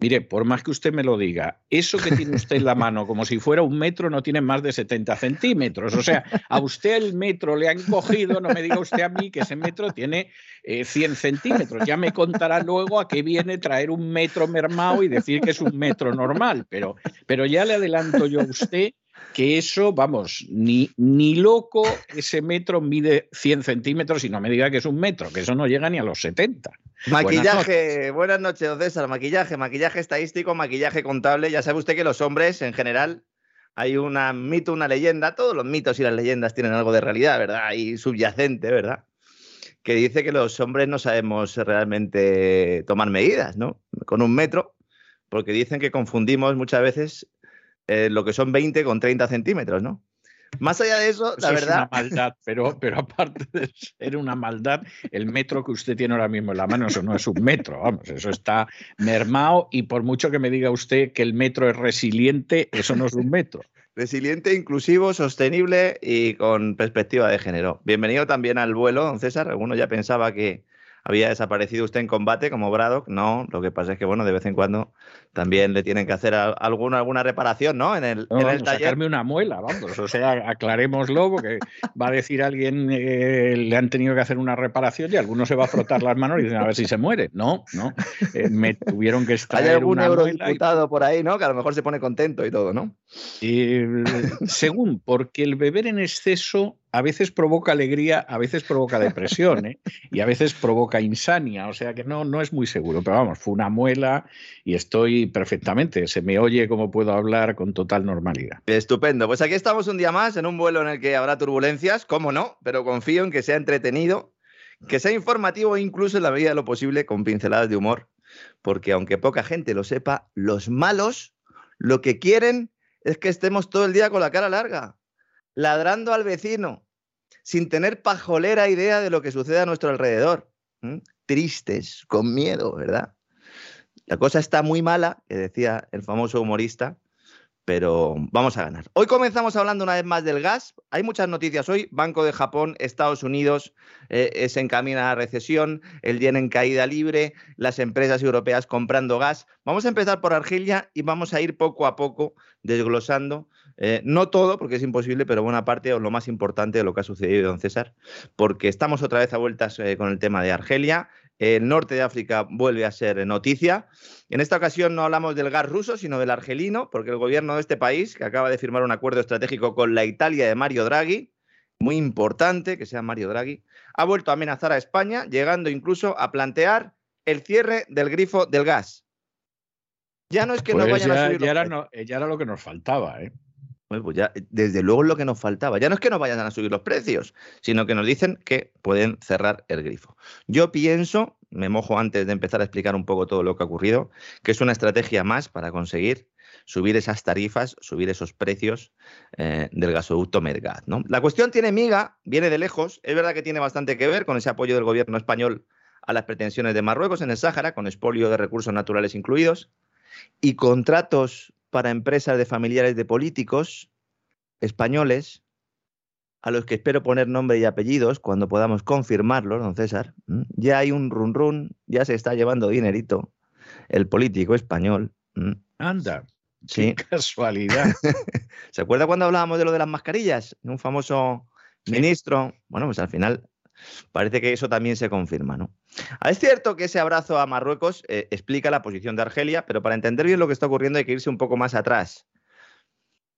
Mire, por más que usted me lo diga, eso que tiene usted en la mano como si fuera un metro no tiene más de 70 centímetros. O sea, a usted el metro le han cogido, no me diga usted a mí que ese metro tiene 100 centímetros. Ya me contará luego a qué viene traer un metro mermado y decir que es un metro normal. Pero, pero ya le adelanto yo a usted que eso, vamos, ni, ni loco ese metro mide 100 centímetros y no me diga que es un metro, que eso no llega ni a los 70. Maquillaje, buenas noches, don César. Maquillaje, maquillaje estadístico, maquillaje contable. Ya sabe usted que los hombres, en general, hay un mito, una leyenda. Todos los mitos y las leyendas tienen algo de realidad, ¿verdad? Y subyacente, ¿verdad? Que dice que los hombres no sabemos realmente tomar medidas, ¿no? Con un metro, porque dicen que confundimos muchas veces eh, lo que son 20 con 30 centímetros, ¿no? Más allá de eso, la verdad. Es una maldad, pero, pero aparte de ser una maldad, el metro que usted tiene ahora mismo en la mano, eso no es un metro, vamos, eso está mermado y por mucho que me diga usted que el metro es resiliente, eso no es un metro. Resiliente, inclusivo, sostenible y con perspectiva de género. Bienvenido también al vuelo, don César. Alguno ya pensaba que, había desaparecido usted en combate como Braddock. No, lo que pasa es que, bueno, de vez en cuando también le tienen que hacer alguna, alguna reparación, ¿no? En el, en el taller. Sacarme una muela, vamos. O sea, aclarémoslo, porque va a decir alguien eh, le han tenido que hacer una reparación y alguno se va a frotar las manos y dicen a ver si se muere. No, no. Eh, me tuvieron que estar. Hay algún eurodiputado por ahí, ¿no? Que a lo mejor se pone contento y todo, ¿no? Y, según, porque el beber en exceso a veces provoca alegría, a veces provoca depresión ¿eh? y a veces provoca insania, o sea que no, no es muy seguro, pero vamos, fue una muela y estoy perfectamente, se me oye como puedo hablar con total normalidad. Estupendo, pues aquí estamos un día más en un vuelo en el que habrá turbulencias, cómo no, pero confío en que sea entretenido, que sea informativo incluso en la medida de lo posible con pinceladas de humor, porque aunque poca gente lo sepa, los malos lo que quieren es que estemos todo el día con la cara larga ladrando al vecino, sin tener pajolera idea de lo que sucede a nuestro alrededor. Tristes, con miedo, ¿verdad? La cosa está muy mala, que decía el famoso humorista, pero vamos a ganar. Hoy comenzamos hablando una vez más del gas. Hay muchas noticias hoy. Banco de Japón, Estados Unidos eh, se encamina a la recesión, el yen en caída libre, las empresas europeas comprando gas. Vamos a empezar por Argelia y vamos a ir poco a poco desglosando eh, no todo, porque es imposible, pero buena parte o lo más importante de lo que ha sucedido, don César, porque estamos otra vez a vueltas eh, con el tema de Argelia. El norte de África vuelve a ser noticia. En esta ocasión no hablamos del gas ruso, sino del argelino, porque el gobierno de este país, que acaba de firmar un acuerdo estratégico con la Italia de Mario Draghi, muy importante que sea Mario Draghi, ha vuelto a amenazar a España, llegando incluso a plantear el cierre del grifo del gas. Ya no es que no pues vayan a subir. Ya era, ya era lo que nos faltaba, ¿eh? pues ya, desde luego lo que nos faltaba. Ya no es que no vayan a subir los precios, sino que nos dicen que pueden cerrar el grifo. Yo pienso, me mojo antes de empezar a explicar un poco todo lo que ha ocurrido, que es una estrategia más para conseguir subir esas tarifas, subir esos precios eh, del gasoducto Medgat. ¿no? La cuestión tiene miga, viene de lejos, es verdad que tiene bastante que ver con ese apoyo del gobierno español a las pretensiones de Marruecos en el Sáhara, con expolio de recursos naturales incluidos, y contratos para empresas de familiares de políticos españoles, a los que espero poner nombre y apellidos cuando podamos confirmarlo, don César. Ya hay un run run, ya se está llevando dinerito el político español. Anda. Sí. Qué casualidad. ¿Se acuerda cuando hablábamos de lo de las mascarillas? Un famoso ministro. Bueno, pues al final parece que eso también se confirma, ¿no? Ah, Es cierto que ese abrazo a Marruecos eh, explica la posición de Argelia, pero para entender bien lo que está ocurriendo hay que irse un poco más atrás.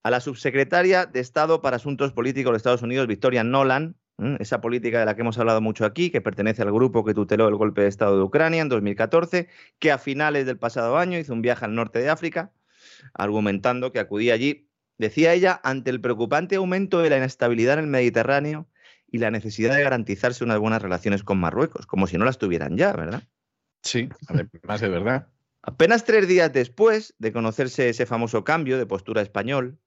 A la subsecretaria de Estado para Asuntos Políticos de Estados Unidos, Victoria Nolan, esa política de la que hemos hablado mucho aquí, que pertenece al grupo que tuteló el golpe de Estado de Ucrania en 2014, que a finales del pasado año hizo un viaje al norte de África, argumentando que acudía allí, decía ella, ante el preocupante aumento de la inestabilidad en el Mediterráneo y la necesidad de garantizarse unas buenas relaciones con Marruecos, como si no las tuvieran ya, ¿verdad? Sí, además de verdad. Apenas tres días después de conocerse ese famoso cambio de postura español,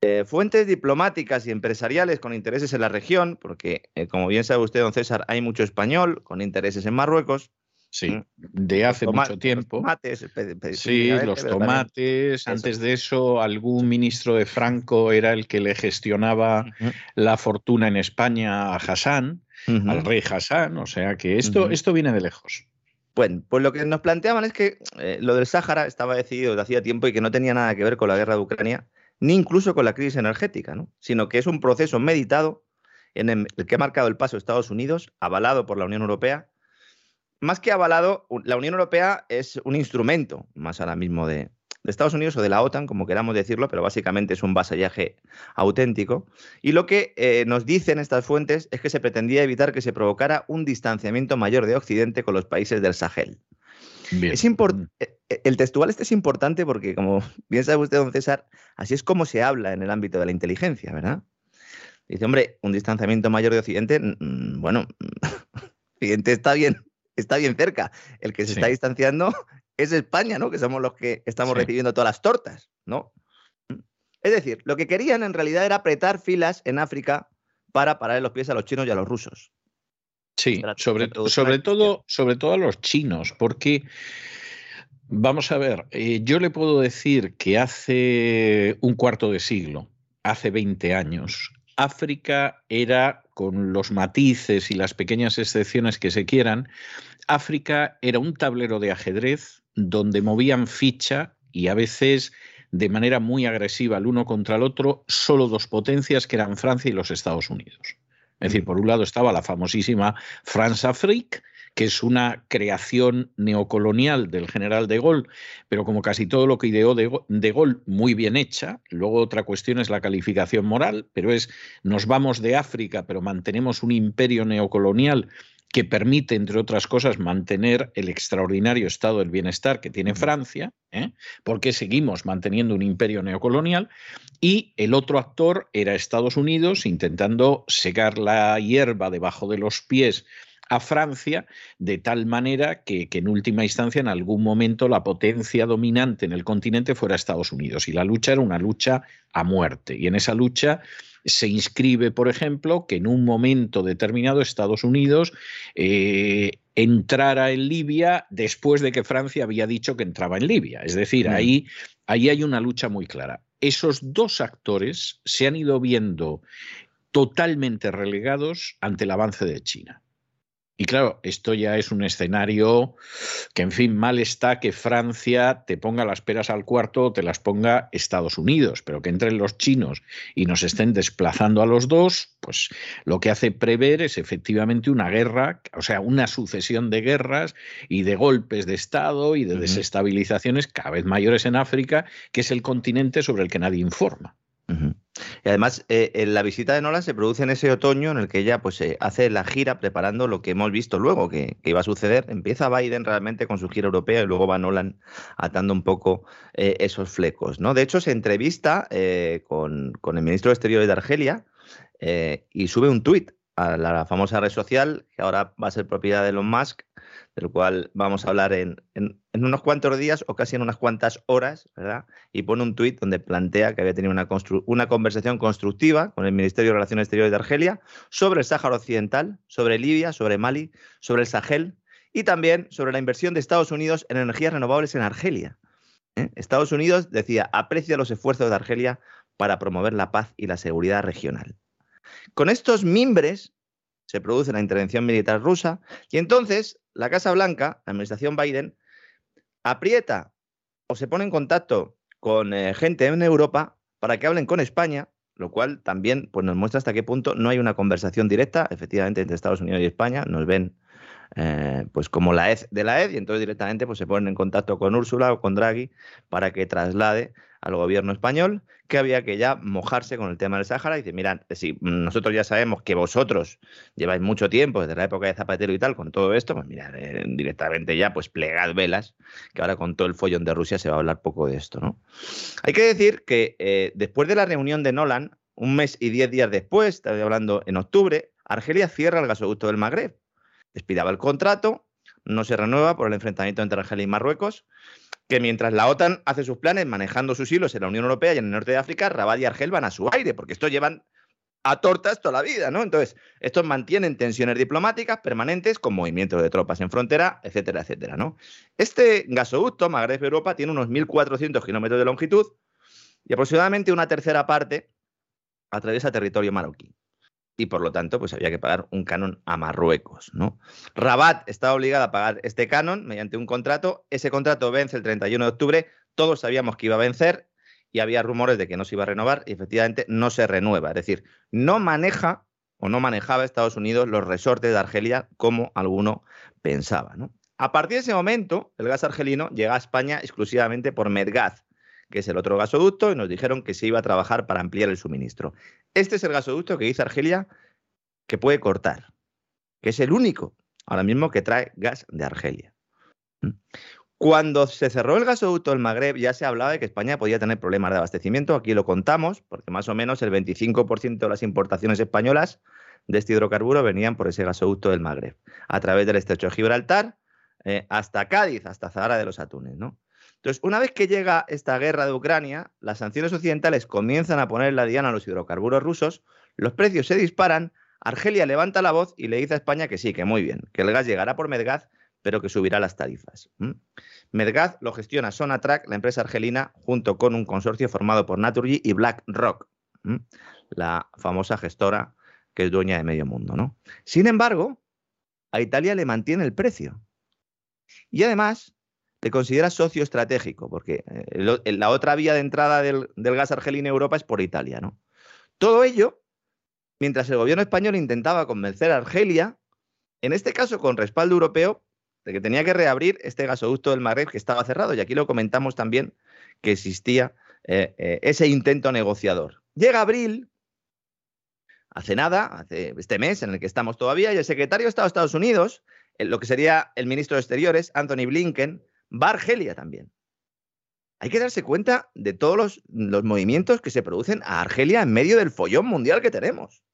eh, fuentes diplomáticas y empresariales con intereses en la región, porque eh, como bien sabe usted, don César, hay mucho español con intereses en Marruecos. Sí, de hace Toma- mucho tiempo. Los tomates, Sí, los tomates. Antes de eso, algún ministro de Franco era el que le gestionaba la fortuna en España a Hassan, al rey Hassan. O sea que esto, esto viene de lejos. Bueno, pues lo que nos planteaban es que eh, lo del Sáhara estaba decidido desde hacía tiempo y que no tenía nada que ver con la guerra de Ucrania, ni incluso con la crisis energética, ¿no? sino que es un proceso meditado en el el que ha marcado el paso Estados Unidos, avalado por la Unión Europea. Más que avalado, la Unión Europea es un instrumento más ahora mismo de, de Estados Unidos o de la OTAN, como queramos decirlo, pero básicamente es un vasallaje auténtico. Y lo que eh, nos dicen estas fuentes es que se pretendía evitar que se provocara un distanciamiento mayor de Occidente con los países del Sahel. Bien. Es import- eh, eh, el textual este es importante porque, como bien sabe usted, don César, así es como se habla en el ámbito de la inteligencia, ¿verdad? Dice, hombre, un distanciamiento mayor de Occidente, bueno, Occidente está bien, está bien cerca. El que se Sí. está distanciando es España, ¿no? Que somos los que estamos Sí. recibiendo todas las tortas, ¿no? Es decir, lo que querían en realidad era apretar filas en África para parar los pies a los chinos y a los rusos. Sí, sobre, sobre todo, sobre todo a los chinos, porque vamos a ver, eh, yo le puedo decir que hace un cuarto de siglo, hace 20 años, África era, con los matices y las pequeñas excepciones que se quieran, África era un tablero de ajedrez donde movían ficha y a veces de manera muy agresiva el uno contra el otro, solo dos potencias que eran Francia y los Estados Unidos. Es decir, por un lado estaba la famosísima France-Afrique, que es una creación neocolonial del general de Gaulle, pero como casi todo lo que ideó de Gaulle, muy bien hecha. Luego otra cuestión es la calificación moral, pero es nos vamos de África, pero mantenemos un imperio neocolonial que permite, entre otras cosas, mantener el extraordinario estado del bienestar que tiene Francia, ¿eh? porque seguimos manteniendo un imperio neocolonial, y el otro actor era Estados Unidos, intentando secar la hierba debajo de los pies a Francia, de tal manera que, que, en última instancia, en algún momento, la potencia dominante en el continente fuera Estados Unidos. Y la lucha era una lucha a muerte. Y en esa lucha se inscribe, por ejemplo, que en un momento determinado Estados Unidos eh, entrara en Libia después de que Francia había dicho que entraba en Libia. Es decir, ahí, ahí hay una lucha muy clara. Esos dos actores se han ido viendo totalmente relegados ante el avance de China. Y claro, esto ya es un escenario que, en fin, mal está que Francia te ponga las peras al cuarto o te las ponga Estados Unidos, pero que entren los chinos y nos estén desplazando a los dos, pues lo que hace prever es efectivamente una guerra, o sea, una sucesión de guerras y de golpes de Estado y de desestabilizaciones cada vez mayores en África, que es el continente sobre el que nadie informa. Y además, eh, la visita de Nolan se produce en ese otoño en el que ella pues, eh, hace la gira preparando lo que hemos visto luego que, iba a suceder. Empieza Biden realmente con su gira europea y luego va Nolan atando un poco eh, esos flecos. ¿no? De hecho, se entrevista eh, con, con, el ministro de Exteriores de Argelia y sube un tuit a la famosa red social que ahora va a ser propiedad de Elon Musk, del cual vamos a hablar en, en, unos cuantos días o casi en unas cuantas horas, ¿verdad? Y pone un tuit donde plantea que había tenido una, una, conversación constructiva con el Ministerio de Relaciones Exteriores de Argelia sobre el Sáhara Occidental, sobre Libia, sobre Mali, sobre el Sahel y también sobre la inversión de Estados Unidos en energías renovables en Argelia. ¿Eh? Estados Unidos decía, aprecia los esfuerzos de Argelia para promover la paz y la seguridad regional. Con estos mimbres se produce la intervención militar rusa y entonces la Casa Blanca, la administración Biden, aprieta o se pone en contacto con eh, gente en Europa para que hablen con España, lo cual también pues, nos muestra hasta qué punto no hay una conversación directa, efectivamente, entre Estados Unidos y España. Nos ven eh, pues como la ED de la ED y entonces directamente pues, se ponen en contacto con Úrsula o con Draghi para que traslade al gobierno español que había que ya mojarse con el tema del Sáhara y dice, mirad, si nosotros ya sabemos que vosotros lleváis mucho tiempo, desde la época de Zapatero y tal, con todo esto, pues mirad, eh, directamente ya pues plegad velas, que ahora con todo el follón de Rusia se va a hablar poco de esto, ¿no? Hay que decir que eh, después de la reunión de Nolan, un mes y diez días después, estoy hablando en octubre, Argelia cierra el gasoducto del Magreb expiraba el contrato, no se renueva por el enfrentamiento entre Argelia y Marruecos, que mientras la OTAN hace sus planes manejando sus hilos en la Unión Europea y en el norte de África, Rabat y Argel van a su aire, porque estos llevan a tortas toda la vida, ¿no? Entonces, estos mantienen tensiones diplomáticas permanentes con movimientos de tropas en frontera, etcétera, etcétera, ¿no? Este gasoducto, Magreb-Europa, tiene unos 1.400 kilómetros de longitud y aproximadamente una tercera parte atraviesa territorio marroquí y por lo tanto pues había que pagar un canon a Marruecos. ¿no? Rabat estaba obligada a pagar este canon mediante un contrato. Ese contrato vence el 31 de octubre. Todos sabíamos que iba a vencer y había rumores de que no se iba a renovar y efectivamente no se renueva. Es decir, no maneja o no manejaba Estados Unidos los resortes de Argelia como alguno pensaba. ¿no? A partir de ese momento, el gas argelino llega a España exclusivamente por Medgaz, que es el otro gasoducto, y nos dijeron que se iba a trabajar para ampliar el suministro. Este es el gasoducto que dice Argelia que puede cortar, que es el único ahora mismo que trae gas de Argelia. ¿Mm? Cuando se cerró el gasoducto del Magreb ya se hablaba de que España podía tener problemas de abastecimiento, aquí lo contamos, porque más o menos el 25% de las importaciones españolas de este hidrocarburo venían por ese gasoducto del Magreb, a través del estrecho de Gibraltar eh, hasta Cádiz, hasta Zahara de los Atunes. ¿no? Entonces, una vez que llega esta guerra de Ucrania, las sanciones occidentales comienzan a poner la diana a los hidrocarburos rusos, los precios se disparan, Argelia levanta la voz y le dice a España que sí, que muy bien, que el gas llegará por Medgaz, pero que subirá las tarifas. Medgaz lo gestiona Sonatrach, la empresa argelina, junto con un consorcio formado por Naturgy y BlackRock, la famosa gestora que es dueña de medio mundo. ¿no? Sin embargo, a Italia le mantiene el precio. Y además, le considera socio estratégico, porque eh, la otra vía de entrada del, gas argelino a Europa es por Italia. ¿no? Todo ello, mientras el gobierno español intentaba convencer a Argelia, en este caso con respaldo europeo, de que tenía que reabrir este gasoducto del Magreb que estaba cerrado. Y aquí lo comentamos también que existía eh, eh, ese intento negociador. Llega abril, hace nada, hace este mes en el que estamos todavía, y el secretario de Estado de Estados Unidos, lo que sería el ministro de Exteriores, Anthony Blinken, va Argelia también. Hay que darse cuenta de todos los, movimientos que se producen a Argelia en medio del follón mundial que tenemos.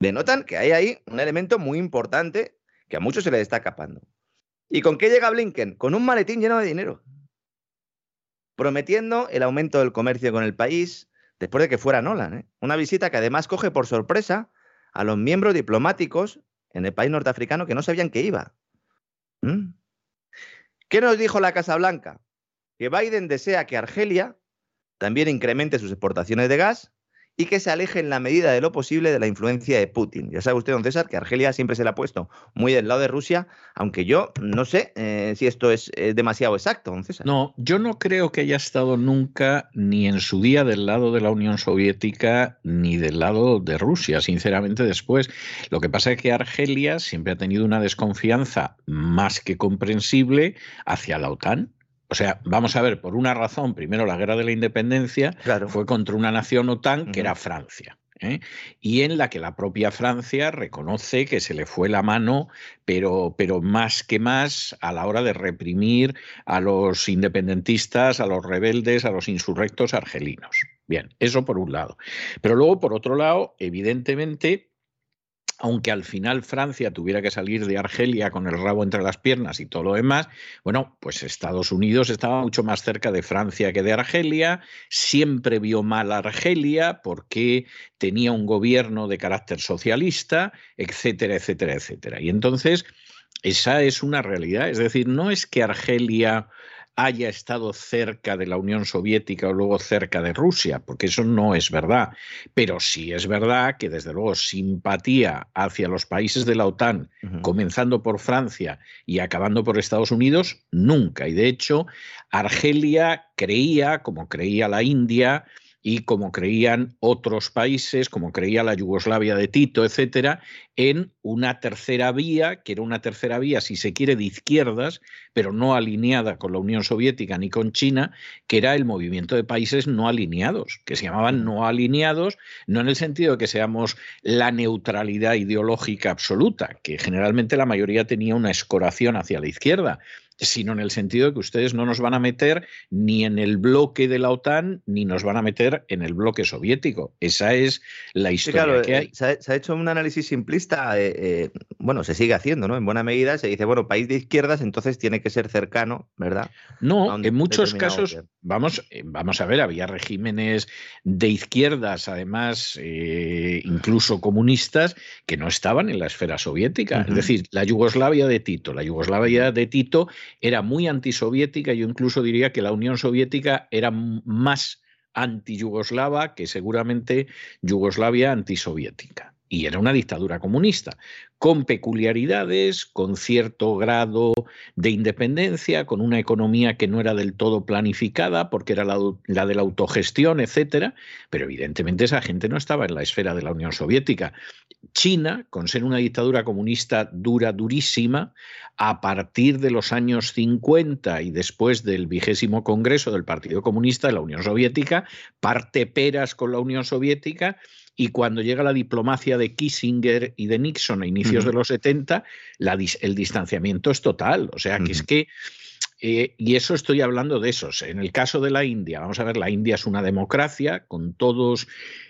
Denotan que hay ahí un elemento muy importante que a muchos se le está escapando. ¿Y con qué llega Blinken? Con un maletín lleno de dinero. Prometiendo el aumento del comercio con el país después de que fuera Nolan. ¿eh? Una visita que además coge por sorpresa a los miembros diplomáticos en el país norteafricano que no sabían que iba. ¿Mm? ¿Qué nos dijo la Casa Blanca? Que Biden desea que Argelia también incremente sus exportaciones de gas y que se aleje en la medida de lo posible de la influencia de Putin. Ya sabe usted, don César, que Argelia siempre se le ha puesto muy del lado de Rusia, aunque yo no sé eh, si esto es demasiado exacto, don César. No, yo no creo que haya estado nunca ni en su día del lado de la Unión Soviética ni del lado de Rusia, sinceramente después. Lo que pasa es que Argelia siempre ha tenido una desconfianza más que comprensible hacia la OTAN o sea, vamos a ver, por una razón, primero la guerra de la independencia fue contra una nación OTAN que era Francia. ¿eh? Y en la que la propia Francia reconoce que se le fue la mano, pero, pero más que más a la hora de reprimir a los independentistas, a los rebeldes, a los insurrectos argelinos. Bien, eso por un lado. Pero luego, por otro lado, evidentemente, aunque al final Francia tuviera que salir de Argelia con el rabo entre las piernas y todo lo demás, bueno, pues Estados Unidos estaba mucho más cerca de Francia que de Argelia, siempre vio mal a Argelia porque tenía un gobierno de carácter socialista, etcétera, etcétera, etcétera. Y entonces, esa es una realidad, es decir, no es que Argelia haya estado cerca de la Unión Soviética o luego cerca de Rusia, porque eso no es verdad. Pero sí es verdad que, desde luego, simpatía hacia los países de la OTAN, comenzando por Francia y acabando por Estados Unidos, nunca. Y de hecho, Argelia creía, como creía la India, y como creían otros países, como creía la Yugoslavia de Tito, etcétera, en una tercera vía, que era una tercera vía, si se quiere, de izquierdas, pero no alineada con la Unión Soviética ni con China, que era el movimiento de países no alineados, que se llamaban no alineados, no en el sentido de que seamos la neutralidad ideológica absoluta, que generalmente la mayoría tenía una escoración hacia la izquierda, sino en el sentido de que ustedes no nos van a meter ni en el bloque de la OTAN ni nos van a meter en el bloque soviético. Esa es la historia que hay. Eh, se ha, hecho un análisis simplista, eh, eh, bueno, se sigue haciendo, ¿no? En buena medida se dice, bueno, país de izquierdas, entonces tiene que ser cercano, ¿verdad? No, en muchos casos, vamos, vamos a ver, había regímenes de izquierdas, además, incluso comunistas, que no estaban en la esfera soviética. Es decir, la Yugoslavia de Tito, la Yugoslavia de Tito era muy antisoviética, yo incluso diría que la Unión Soviética era más anti-yugoslava que seguramente Yugoslavia antisoviética. Y era una dictadura comunista, con peculiaridades, con cierto grado de independencia, con una economía que no era del todo planificada, porque era la, de la autogestión, etcétera, pero evidentemente esa gente no estaba en la esfera de la Unión Soviética. China, con ser una dictadura comunista dura, durísima, a partir de los años 50 y después del vigésimo Congreso del Partido Comunista de la Unión Soviética, parte peras con la Unión Soviética y cuando llega la diplomacia de Kissinger y de Nixon a inicios de los 70, el distanciamiento es total. O sea, que es que eh, y eso estoy hablando de esos. En el caso de la India, vamos a ver, la India es una democracia con todos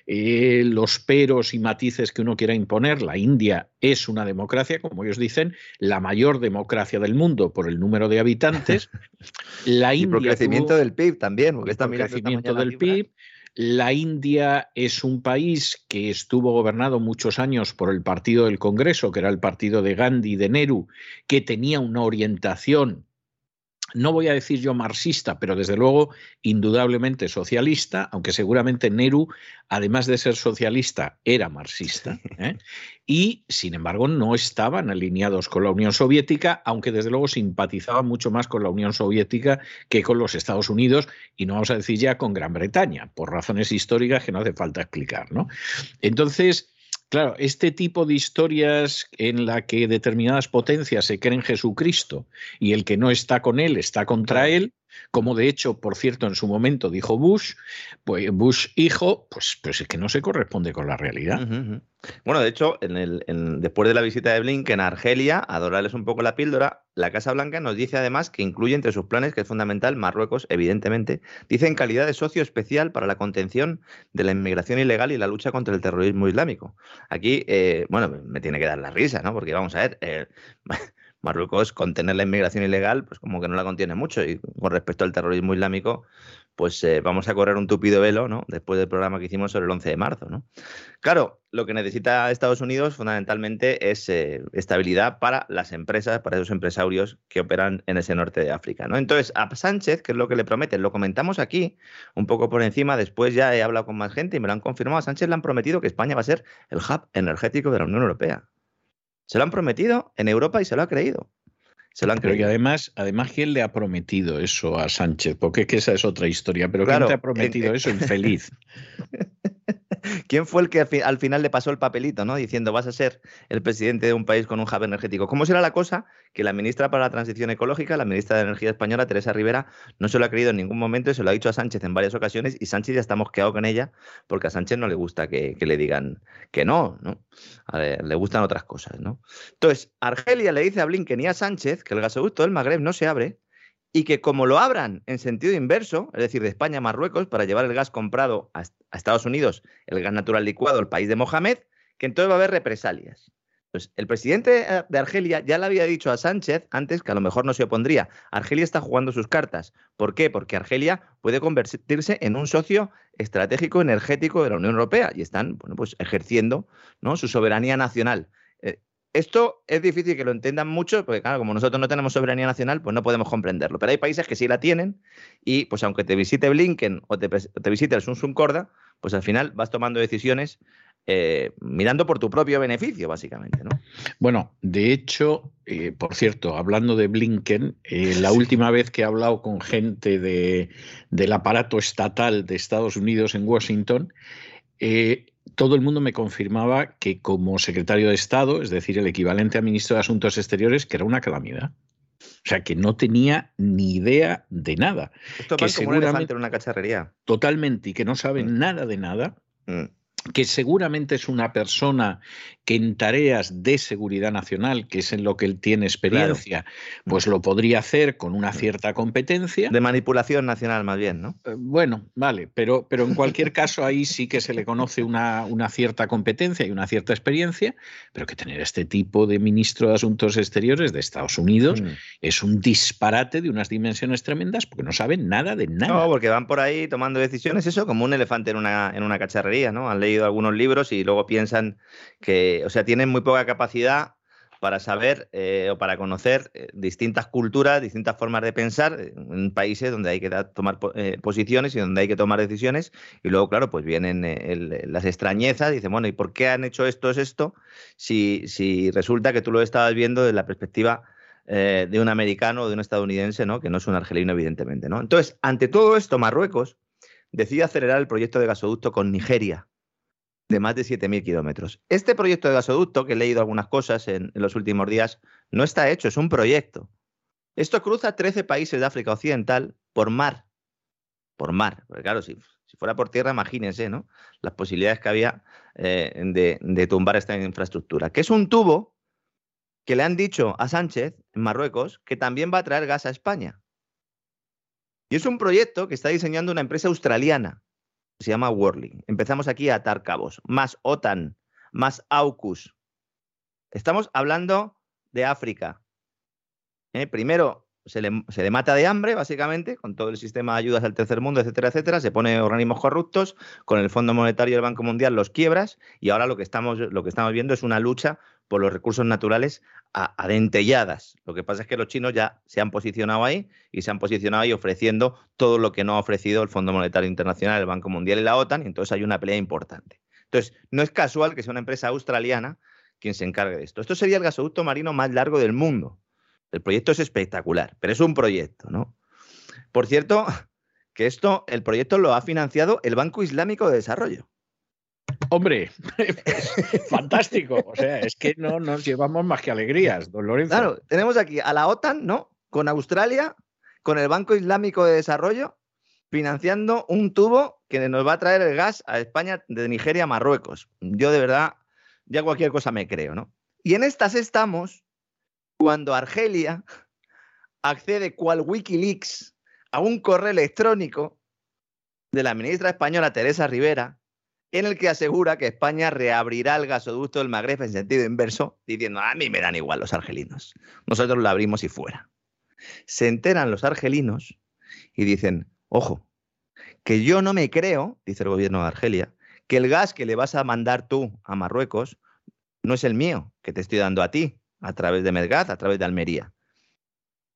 eh, los peros y matices que uno quiera imponer. La India es una democracia, como ellos dicen, la mayor democracia del mundo por el número de habitantes. La India y por crecimiento del PIB también, porque está crecimiento del PIB. La India es un país que estuvo gobernado muchos años por el partido del Congreso, que era el partido de Gandhi, de Nehru, que tenía una orientación no voy a decir yo marxista, pero desde luego indudablemente socialista, aunque seguramente Nehru, además de ser socialista, era marxista. ¿eh? Y, sin embargo, no estaban alineados con la Unión Soviética, aunque desde luego simpatizaban mucho más con la Unión Soviética que con los Estados Unidos, y no vamos a decir ya con Gran Bretaña, por razones históricas que no hace falta explicar. ¿no? Entonces, Claro, este tipo de historias en la que determinadas potencias se creen Jesucristo y el que no está con él está contra él, como de hecho, por cierto, en su momento dijo Bush, pues Bush hijo, pues, pues es que no se corresponde con la realidad. Bueno, de hecho, en el, después de la visita de Blinken a Argelia, a un poco la píldora, la Casa Blanca nos dice además que incluye entre sus planes, que es fundamental, Marruecos, evidentemente, dice en calidad de socio especial para la contención de la inmigración ilegal y la lucha contra el terrorismo islámico. Aquí, eh, bueno, me tiene que dar la risa, ¿no? Porque vamos a ver, eh, Marruecos contener la inmigración ilegal, pues como que no la contiene mucho. Y con respecto al terrorismo islámico, pues eh, vamos a correr un tupido velo, ¿no? Después del programa que hicimos sobre el 11 de marzo, ¿no? Claro, lo que necesita Estados Unidos fundamentalmente es eh, estabilidad para las empresas, para esos empresarios que operan en ese norte de África, ¿no? Entonces, a Sánchez, ¿qué es lo que le prometen? Lo comentamos aquí, un poco por encima, después ya he hablado con más gente y me lo han confirmado. A Sánchez le han prometido que España va a ser el hub energético de la Unión Europea. Se lo han prometido en Europa y se lo ha creído. Se lo han pero creído. además, además, ¿quién le ha prometido eso a Sánchez? Porque es que esa es otra historia. Pero ¿quién te ha prometido eso? Infeliz. ¿Quién fue el que al final le pasó el papelito, ¿no? Diciendo, vas a ser el presidente de un país con un hub energético. ¿Cómo será la cosa? Que la ministra para la Transición Ecológica, la ministra de Energía española, Teresa Rivera, no se lo ha creído en ningún momento y se lo ha dicho a Sánchez en varias ocasiones y Sánchez ya está mosqueado con ella porque a Sánchez no le gusta que, le digan que no, ¿no? A ver, le gustan otras cosas, ¿no? Entonces, Argelia le dice a Blinken y a Sánchez que el gasoducto del Magreb no se abre y que como lo abran en sentido inverso, es decir, de España a Marruecos, para llevar el gas comprado a, Estados Unidos, el gas natural licuado, el país de Mohamed, que entonces va a haber represalias. Pues el presidente eh, de Argelia ya le había dicho a Sánchez antes que a lo mejor no se opondría. Argelia está jugando sus cartas. ¿Por qué? Porque Argelia puede convertirse en un socio estratégico energético de la Unión Europea y están bueno, pues ejerciendo ¿no? su soberanía nacional. Esto es difícil que lo entiendan mucho, porque claro, como nosotros no tenemos soberanía nacional, pues no podemos comprenderlo. Pero hay países que sí la tienen y pues aunque te visite Blinken o te, te visite el Sun Sun Corda, pues al final vas tomando decisiones eh, mirando por tu propio beneficio, básicamente. ¿no? Bueno, de hecho, eh, por cierto, hablando de Blinken, eh, la última vez que he hablado con gente de, del aparato estatal de Estados Unidos en Washington, todo el mundo me confirmaba que como secretario de Estado, es decir, el equivalente a ministro de Asuntos Exteriores, que era una calamidad. O sea, que no tenía ni idea de nada. Esto que como un una cacharrería. Totalmente, y que no sabe mm. nada de nada. Mm que seguramente es una persona que en tareas de seguridad nacional, que es en lo que él tiene experiencia, pues lo podría hacer con una cierta competencia. De manipulación nacional, más bien, ¿no? Eh, bueno, vale, pero, pero en cualquier caso ahí sí que se le conoce una, una cierta competencia y una cierta experiencia, pero que tener este tipo de ministro de Asuntos Exteriores de Estados Unidos mm. es un disparate de unas dimensiones tremendas porque no saben nada de nada. No, porque van por ahí tomando decisiones, eso, como un elefante en una, en una cacharrería, ¿no? Han leído algunos libros y luego piensan que, o sea, tienen muy poca capacidad para saber eh, o para conocer eh, distintas culturas, distintas formas de pensar en países donde hay que tomar eh, posiciones y donde hay que tomar decisiones. Y luego, claro, pues vienen las extrañezas dicen, bueno, ¿y por qué han hecho esto es esto? Si, si resulta que tú lo estabas viendo desde la perspectiva de un americano o de un estadounidense, ¿no? Que no es un argelino, evidentemente, ¿no? Entonces, ante todo esto, Marruecos decide acelerar el proyecto de gasoducto con Nigeria de más de 7.000 kilómetros. Este proyecto de gasoducto, que he leído algunas cosas en, los últimos días, no está hecho, es un proyecto. Esto cruza 13 países de África Occidental por mar. Por mar. Porque claro, si, fuera por tierra, imagínense, ¿no? Las posibilidades que había eh, de tumbar esta infraestructura. Que es un tubo que le han dicho a Sánchez, en Marruecos, que también va a traer gas a España. Y es un proyecto que está diseñando una empresa australiana se llama Whirling. Empezamos aquí a atar cabos. Más OTAN, más AUKUS. Estamos hablando de África. ¿Eh? Primero se le, mata de hambre, básicamente, con todo el sistema de ayudas al tercer mundo, etcétera, etcétera. Se pone organismos corruptos, con el Fondo Monetario y el Banco Mundial los quiebras, y ahora lo que estamos, lo que estamos viendo es una lucha por los recursos naturales a, dentelladas. Lo que pasa es que los chinos ya se han posicionado ahí y se han posicionado ahí ofreciendo todo lo que no ha ofrecido el Fondo Monetario Internacional, el Banco Mundial y la OTAN, y entonces hay una pelea importante. Entonces, no es casual que sea una empresa australiana quien se encargue de esto. Esto sería el gasoducto marino más largo del mundo. El proyecto es espectacular, pero es un proyecto, ¿no? Por cierto, que esto, el proyecto lo ha financiado el Banco Islámico de Desarrollo. Hombre, fantástico. O sea, es que no nos llevamos más que alegrías, don Lorenzo. Claro, tenemos aquí a la OTAN, ¿no? Con Australia, con el Banco Islámico de Desarrollo, financiando un tubo que nos va a traer el gas a España de Nigeria a Marruecos. Yo de verdad, ya cualquier cosa me creo, ¿no? Y en estas estamos cuando Argelia accede cual Wikileaks a un correo electrónico de la ministra española Teresa Rivera, en el que asegura que España reabrirá el gasoducto del Magreb en sentido inverso, diciendo, a mí me dan igual los argelinos, nosotros lo abrimos y fuera. Se enteran los argelinos y dicen, ojo, que yo no me creo, dice el gobierno de Argelia, que el gas que le vas a mandar tú a Marruecos no es el mío, que te estoy dando a ti, a través de Medgaz, a través de Almería.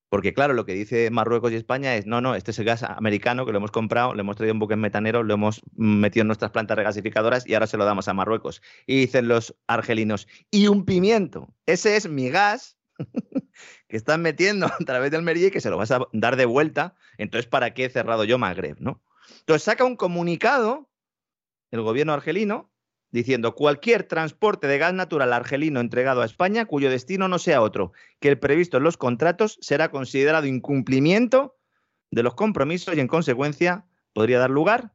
Porque claro, lo que dice Marruecos y España es, no, no, este es el gas americano que lo hemos comprado, le hemos traído un buque metanero, lo hemos metido en nuestras plantas regasificadoras y ahora se lo damos a Marruecos. Y dicen los argelinos, y un pimiento, ese es mi gas que están metiendo a través de Almería y que se lo vas a dar de vuelta. Entonces, ¿para qué he cerrado yo Magreb? ¿no? Entonces saca un comunicado el gobierno argelino diciendo cualquier transporte de gas natural argelino entregado a España cuyo destino no sea otro que el previsto en los contratos será considerado incumplimiento de los compromisos y en consecuencia podría dar lugar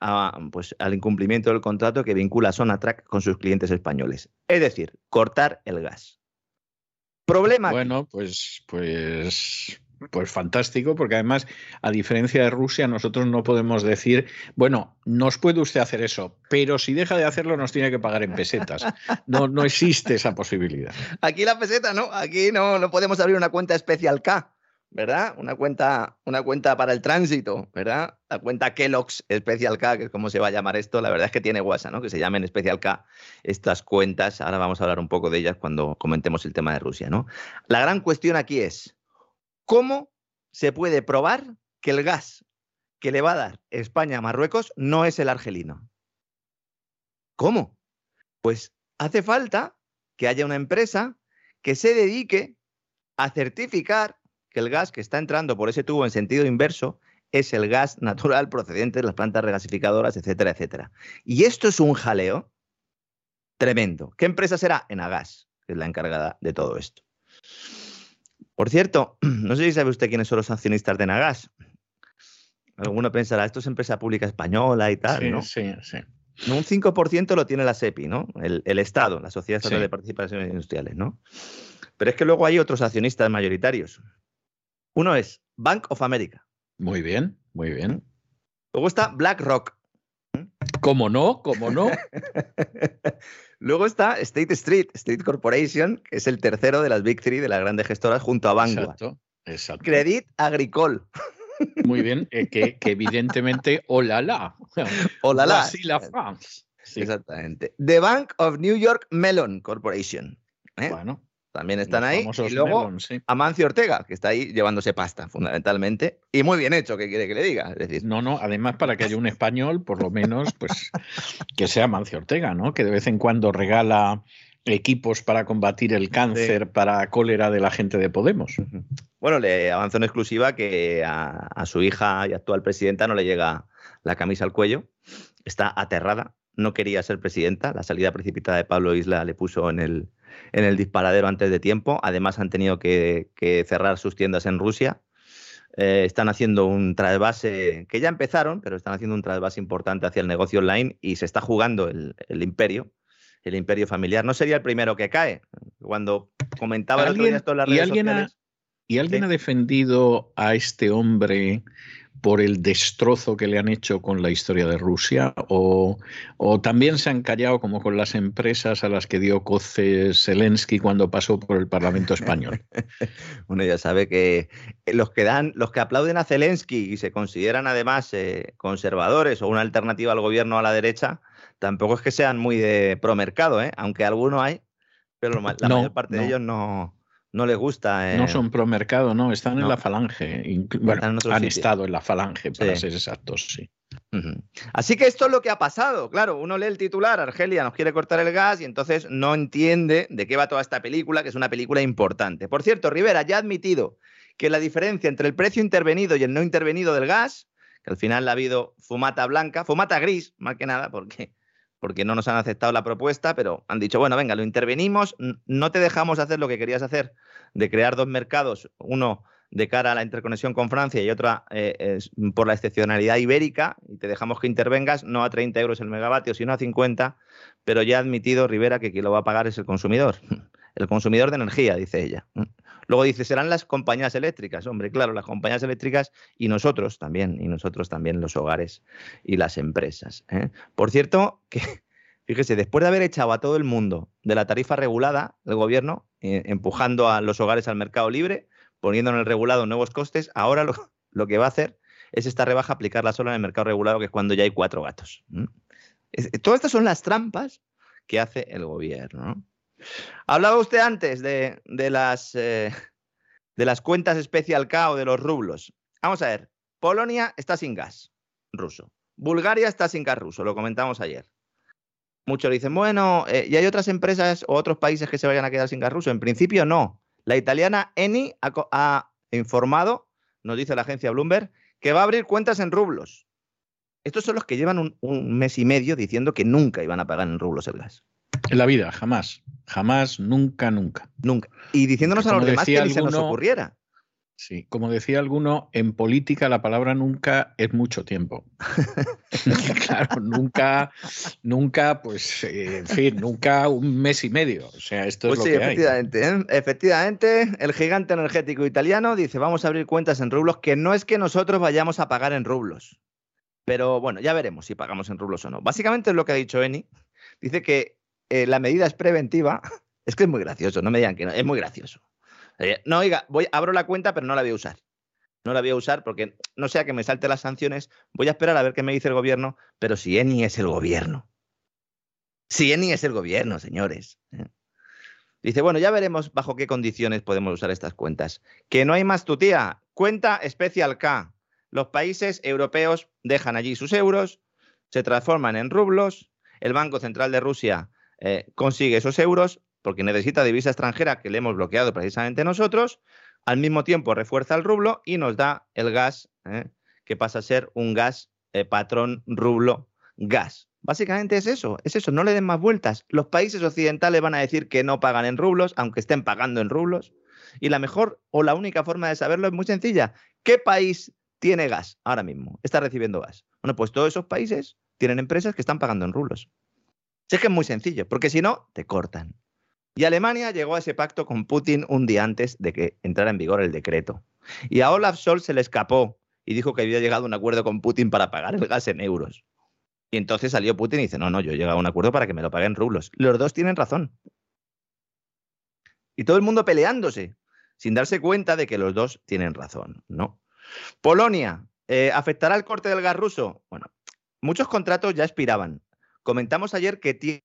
a, pues, al incumplimiento del contrato que vincula a Sonatrack con sus clientes españoles. Es decir, cortar el gas. Problema. Bueno, pues, pues pues fantástico, porque además, a diferencia de Rusia, nosotros no podemos decir, bueno, nos puede usted hacer eso, pero si deja de hacerlo nos tiene que pagar en pesetas. No, no existe esa posibilidad. Aquí la peseta, ¿no? Aquí no, no podemos abrir una cuenta especial K. ¿verdad? Una cuenta, una cuenta para el tránsito, ¿verdad? La cuenta Kellogg's Special K, que es como se va a llamar esto, la verdad es que tiene WhatsApp, ¿no? Que se llamen Special K estas cuentas. Ahora vamos a hablar un poco de ellas cuando comentemos el tema de Rusia, ¿no? La gran cuestión aquí es, ¿cómo se puede probar que el gas que le va a dar España a Marruecos no es el argelino? ¿Cómo? Pues hace falta que haya una empresa que se dedique a certificar que el gas que está entrando por ese tubo en sentido inverso es el gas natural procedente de las plantas regasificadoras, etcétera, etcétera. Y esto es un jaleo tremendo. ¿Qué empresa será? Enagas, que es la encargada de todo esto. Por cierto, no sé si sabe usted quiénes son los accionistas de Enagas. Alguno pensará, esto es empresa pública española y tal, sí, ¿no? Sí, sí. Un 5% lo tiene la SEPI, ¿no? El, el Estado, la Sociedad Estatal Sí. de Participaciones Industriales, ¿no? Pero es que luego hay otros accionistas mayoritarios. Uno es Bank of America. Muy bien, muy bien. Luego está BlackRock. ¿Cómo no? ¿Cómo no? Luego está State Street, State Corporation, que es el tercero de las Big Three de las grandes gestoras junto a Vanguard. Exacto, exacto. Credit Agricole. Muy bien, eh, que, que evidentemente, hola la. Hola, la. Voici la France. Sí, Exactamente. The Bank of New York Mellon Corporation. ¿eh? Bueno, También están los ahí. Y luego sí. Amancio Ortega, que está ahí llevándose pasta, fundamentalmente. Y muy bien hecho, ¿qué quiere que le diga? Es decir, No, no, además para que haya un español, por lo menos, pues que sea Mancio Ortega, ¿no? Que de vez en cuando regala equipos para combatir el cáncer, para cólera de la gente de Podemos. Bueno, le avanzó en exclusiva que a, a su hija y actual presidenta no le llega la camisa al cuello. Está aterrada, no quería ser presidenta. La salida precipitada de Pablo Isla le puso en el, en el disparadero antes de tiempo. Además, han tenido que, que cerrar sus tiendas en Rusia. Eh, están haciendo un trasvase, que ya empezaron, pero están haciendo un trasvase importante hacia el negocio online y se está jugando el, el imperio, el imperio familiar. No sería el primero que cae. Cuando comentaba el otro día ¿Alguien- esto en las y alguien ha-. ¿Y alguien Sí. ha defendido a este hombre por el destrozo que le han hecho con la historia de Rusia? ¿O, o también se han callado como con las empresas a las que dio coces Zelensky cuando pasó por el Parlamento español? Uno ya sabe que eh, los que dan, los que aplauden a Zelensky y se consideran además eh, conservadores o una alternativa al gobierno a la derecha, tampoco es que sean muy de promercado, ¿eh? aunque alguno hay, pero la No, mayor parte de ellos no, no les gusta. eh, No son pro mercado, no, están no. en la falange. Bueno, Están en otro han sitio. estado en la falange, para Sí. ser exactos, sí. Así que esto es lo que ha pasado. Claro, uno lee el titular, Argelia nos quiere cortar el gas y entonces no entiende de qué va toda esta película, que es una película importante. Por cierto, Rivera ya ha admitido que la diferencia entre el precio intervenido y el no intervenido del gas, que al final ha habido fumata blanca, fumata gris, más que nada, porque, porque no nos han aceptado la propuesta, pero han dicho, bueno, venga, lo intervenimos, no te dejamos hacer lo que querías hacer, de crear dos mercados, uno de cara a la interconexión con Francia y otra eh, por la excepcionalidad ibérica, y te dejamos que intervengas no a 30 euros el megavatio, sino a 50, pero ya ha admitido Rivera que quien lo va a pagar es el consumidor, el consumidor de energía, dice ella. Luego dice, serán las compañías eléctricas, hombre, claro, las compañías eléctricas y nosotros también, y nosotros también los hogares y las empresas. ¿eh? Por cierto, que fíjese, después de haber echado a todo el mundo de la tarifa regulada, el gobierno, eh, empujando a los hogares al mercado libre, poniendo en el regulado nuevos costes, ahora lo, que va a hacer es esta rebaja aplicarla solo en el mercado regulado, que es cuando ya hay cuatro gatos. Es- todas estas son las trampas que hace el gobierno. ¿no? Hablaba usted antes de, eh, las cuentas Special K o de los rublos. Vamos a ver, Polonia está sin gas ruso. Bulgaria está sin gas ruso, lo comentamos ayer. Muchos dicen, bueno, eh, ¿y hay otras empresas o otros países que se vayan a quedar sin gas ruso? En principio no. La italiana Eni ha informado, nos dice la agencia Bloomberg, que va a abrir cuentas en rublos. Estos son los que llevan un, un mes y medio diciendo que nunca iban a pagar en rublos el gas. En la vida, jamás. Jamás, nunca, nunca. Nunca. Y diciéndonos a los demás que ni se nos alguno- ocurriera. Sí, como decía alguno, en política la palabra nunca es mucho tiempo. claro, nunca, nunca, pues, eh, en fin, nunca un mes y medio. O sea, esto Pues es sí, lo que hay. ¿eh? efectivamente, el gigante energético italiano dice, vamos a abrir cuentas en rublos, que no es que nosotros vayamos a pagar en rublos. Pero bueno, ya veremos si pagamos en rublos o no. Básicamente es lo que ha dicho Eni. Dice que eh, la medida es preventiva. Es que es muy gracioso, no me digan que no, es muy gracioso. Eh, no, oiga, voy, abro la cuenta, pero no la voy a usar. No la voy a usar porque no sea que me salte las sanciones. Voy a esperar a ver qué me dice el gobierno, pero si ENI es el gobierno. Si ENI es el gobierno, señores. ¿eh? Dice, bueno, ya veremos bajo qué condiciones podemos usar estas cuentas. Que no hay más tu tía. Cuenta especial K. Los países europeos dejan allí sus euros, se transforman en rublos, el Banco Central de Rusia eh, consigue esos euros porque necesita divisa extranjera que le hemos bloqueado precisamente nosotros, al mismo tiempo refuerza el rublo y nos da el gas, eh, que pasa a ser un gas eh, patrón rublo gas. Básicamente es eso, es eso, no le den más vueltas. Los países occidentales van a decir que no pagan en rublos, aunque estén pagando en rublos. Y la mejor o la única forma de saberlo es muy sencilla. ¿Qué país tiene gas ahora mismo? Está recibiendo gas. Bueno, pues todos esos países tienen empresas que están pagando en rublos. Si es que es muy sencillo, porque si no, te cortan. Y Alemania llegó a ese pacto con Putin un día antes de que entrara en vigor el decreto. Y a Olaf Scholz se le escapó y dijo que había llegado a un acuerdo con Putin para pagar el gas en euros. Y entonces salió Putin y dice, no, no, yo he llegado a un acuerdo para que me lo paguen rublos. Los dos tienen razón. Y todo el mundo peleándose, sin darse cuenta de que los dos tienen razón, ¿no? Polonia, eh, ¿afectará el corte del gas ruso? Bueno, muchos contratos ya expiraban. Comentamos ayer que tiene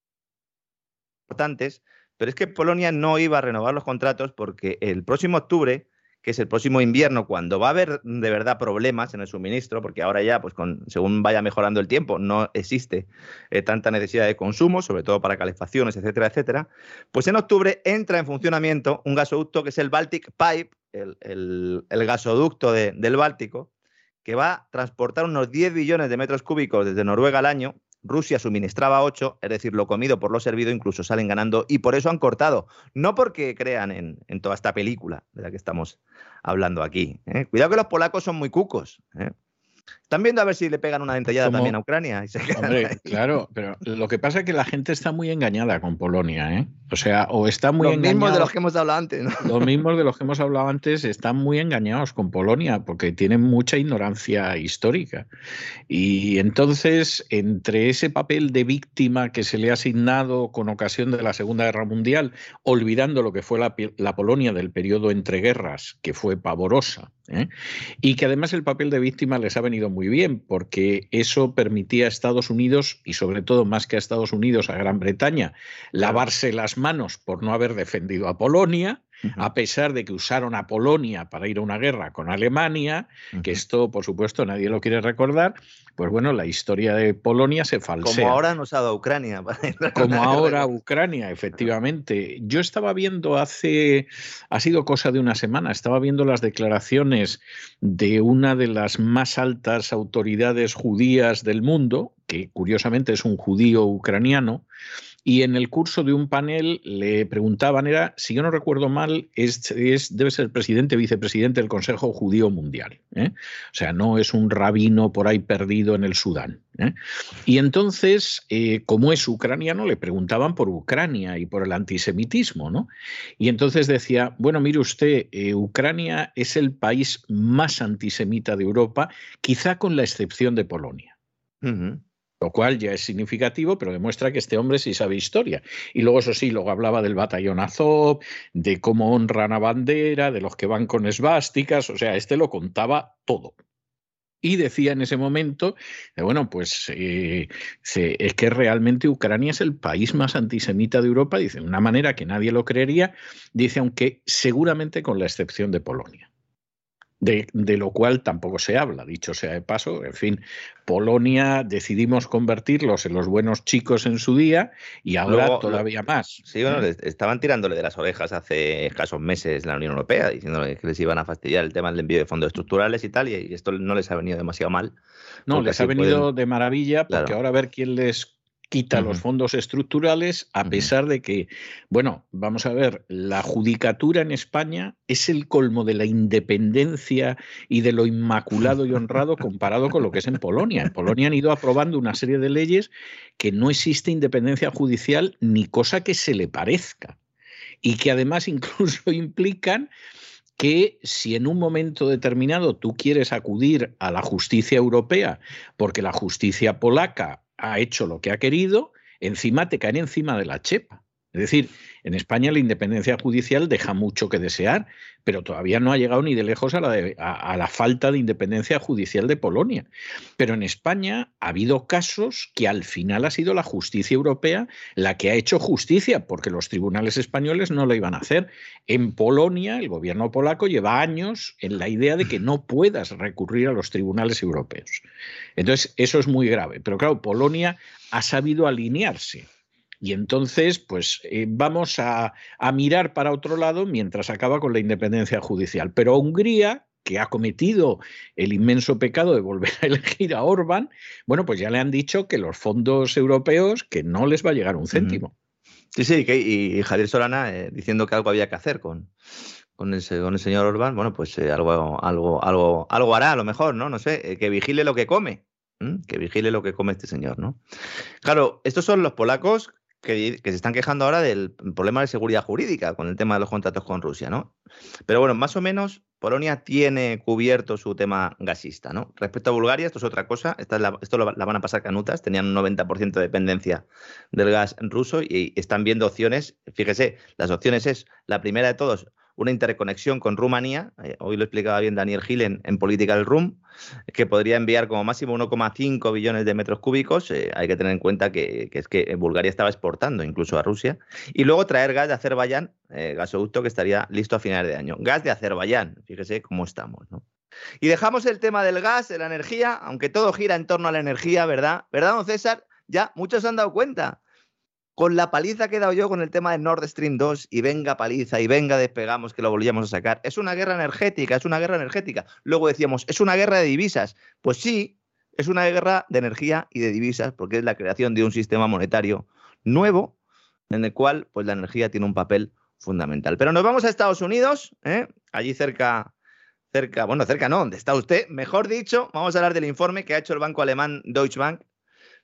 importantes, pero es que Polonia no iba a renovar los contratos porque el próximo octubre que es el próximo invierno, cuando va a haber de verdad problemas en el suministro, porque ahora ya, pues con, según vaya mejorando el tiempo, no existe eh, tanta necesidad de consumo, sobre todo para calefacciones, etcétera, etcétera, pues en octubre entra en funcionamiento un gasoducto que es el Baltic Pipe, el, gasoducto del Báltico, que va a transportar unos 10 billones de metros cúbicos desde Noruega al año Rusia suministraba 8, es decir, lo comido por lo servido, incluso salen ganando y por eso han cortado. No porque crean en, toda esta película de la que estamos hablando aquí. ¿eh? Cuidado que los polacos son muy cucos. ¿eh? Están viendo a ver si le pegan una dentellada también a Ucrania. claro, pero lo que pasa es que la gente está muy engañada con Polonia, ¿eh? O sea, o está muy Los mismos de los que hemos hablado antes. Los mismos de los que hemos hablado antes están muy engañados con Polonia porque tienen mucha ignorancia histórica. Y entonces, entre ese papel de víctima que se le ha asignado con ocasión de la Segunda Guerra Mundial, olvidando lo que fue la, la Polonia del periodo entre guerras, que fue pavorosa, ¿eh? y que además el papel de víctima les ha venido muy bien, porque eso permitía a Estados Unidos, y sobre todo más que a Estados Unidos, a Gran Bretaña, lavarse las manos por no haber defendido a Polonia, a pesar de que usaron a Polonia para ir a una guerra con Alemania, que esto, por supuesto, nadie lo quiere recordar, pues bueno, la historia de Polonia se falsea. Como ahora nos ha dado Ucrania. Como ahora Ucrania, efectivamente. Yo estaba viendo hace, ha sido cosa de una semana, estaba viendo las declaraciones de una de las más altas autoridades judías del mundo, que curiosamente es un judío ucraniano, y en el curso de un panel le preguntaban, era, si yo no recuerdo mal, es, debe ser presidente, vicepresidente del Consejo Judío Mundial. ¿eh? O sea, no es un rabino por ahí perdido en el Sudán. ¿eh? Y entonces, eh, como es ucraniano, le preguntaban por Ucrania y por el antisemitismo, ¿no? Y entonces decía, bueno, mire usted, Ucrania es el país más antisemita de Europa, quizá con la excepción de Polonia lo cual ya es significativo, pero demuestra que este hombre sí sabe historia. Y luego, eso sí, luego hablaba del batallón Azov, de cómo honran a bandera, de los que van con esvásticas, o sea, este lo contaba todo. Y decía en ese momento, bueno, pues eh, es que realmente Ucrania es el país más antisemita de Europa, dice, de una manera que nadie lo creería, dice, aunque seguramente con la excepción de Polonia de, lo cual tampoco se habla, dicho sea de paso. En fin, Polonia decidimos convertirlos en los buenos chicos en su día y ahora todavía más. Sí, bueno, estaban tirándole de las orejas hace escasos meses la Unión Europea, diciéndole que les iban a fastidiar el tema del envío de fondos estructurales y tal, y esto no les ha venido demasiado mal. No, les ha venido de maravilla, porque ahora a ver quién les quita los fondos estructurales, a pesar de que, bueno, vamos a ver, la judicatura en España es el colmo de la independencia y de lo inmaculado y honrado comparado con lo que es en Polonia. En Polonia han ido aprobando una serie de leyes que no existe independencia judicial ni cosa que se le parezca y que además incluso implican que si en un momento determinado tú quieres acudir a la justicia europea porque la justicia polaca ha hecho lo que ha querido, encima te caen encima de la chepa. Es decir, en España la independencia judicial deja mucho que desear, pero todavía no ha llegado ni de lejos a la, a, la, falta de independencia judicial de Polonia. Pero en España ha habido casos que al final ha sido la justicia europea la que ha hecho justicia, porque los tribunales españoles no lo iban a hacer. En Polonia, el gobierno polaco lleva años en la idea de que no puedas recurrir a los tribunales europeos. Entonces, eso es muy grave. Pero claro, Polonia ha sabido alinearse y entonces, pues eh, vamos a, mirar para otro lado mientras acaba con la independencia judicial. Pero Hungría, que ha cometido el inmenso pecado de volver a elegir a Orbán, bueno, pues ya le han dicho que los fondos europeos, que no les va a llegar un céntimo. Sí, sí, y Javier Solana eh, diciendo que algo había que hacer con, con, el, con el señor Orbán, bueno, pues eh, algo, algo, algo, algo hará a lo mejor, ¿no? No sé, que vigile lo que come, que vigile lo que come este señor, ¿no? Claro, estos son los polacos que, se están quejando ahora del problema de seguridad jurídica con el tema de los contratos con Rusia, ¿no? Pero bueno, más o menos Polonia tiene cubierto su tema gasista, ¿no? Respecto a Bulgaria, esto es otra cosa, esto la van a pasar canutas, tenían un 90% de dependencia del gas ruso y están viendo opciones, fíjese, las opciones es, la primera de todos, una interconexión con Rumanía, eh, hoy lo explicaba bien Daniel Gil en, en Political Room, que podría enviar como máximo 1,5 billones de metros cúbicos. Eh, hay que tener en cuenta que, es que Bulgaria estaba exportando incluso a Rusia. Y luego traer gas de Azerbaiyán, eh, gasoducto que estaría listo a finales de año. Gas de Azerbaiyán, fíjese cómo estamos. Y dejamos el tema del gas, de la energía, aunque todo gira en torno a la energía, ¿verdad? ¿Verdad, don César? Ya muchos se han dado cuenta con la paliza que he dado yo con el tema de Nord Stream 2 y venga paliza y venga despegamos que lo volvíamos a sacar. Es una guerra energética, es una guerra energética. Luego decíamos, es una guerra de divisas. Pues sí, es una guerra de energía y de divisas porque es la creación de un sistema monetario nuevo en el cual pues la energía tiene un papel fundamental. Pero nos vamos a Estados Unidos, ¿eh? allí cerca cerca, bueno, cerca no, ¿dónde está usted? Mejor dicho, vamos a hablar del informe que ha hecho el banco alemán Deutsche Bank.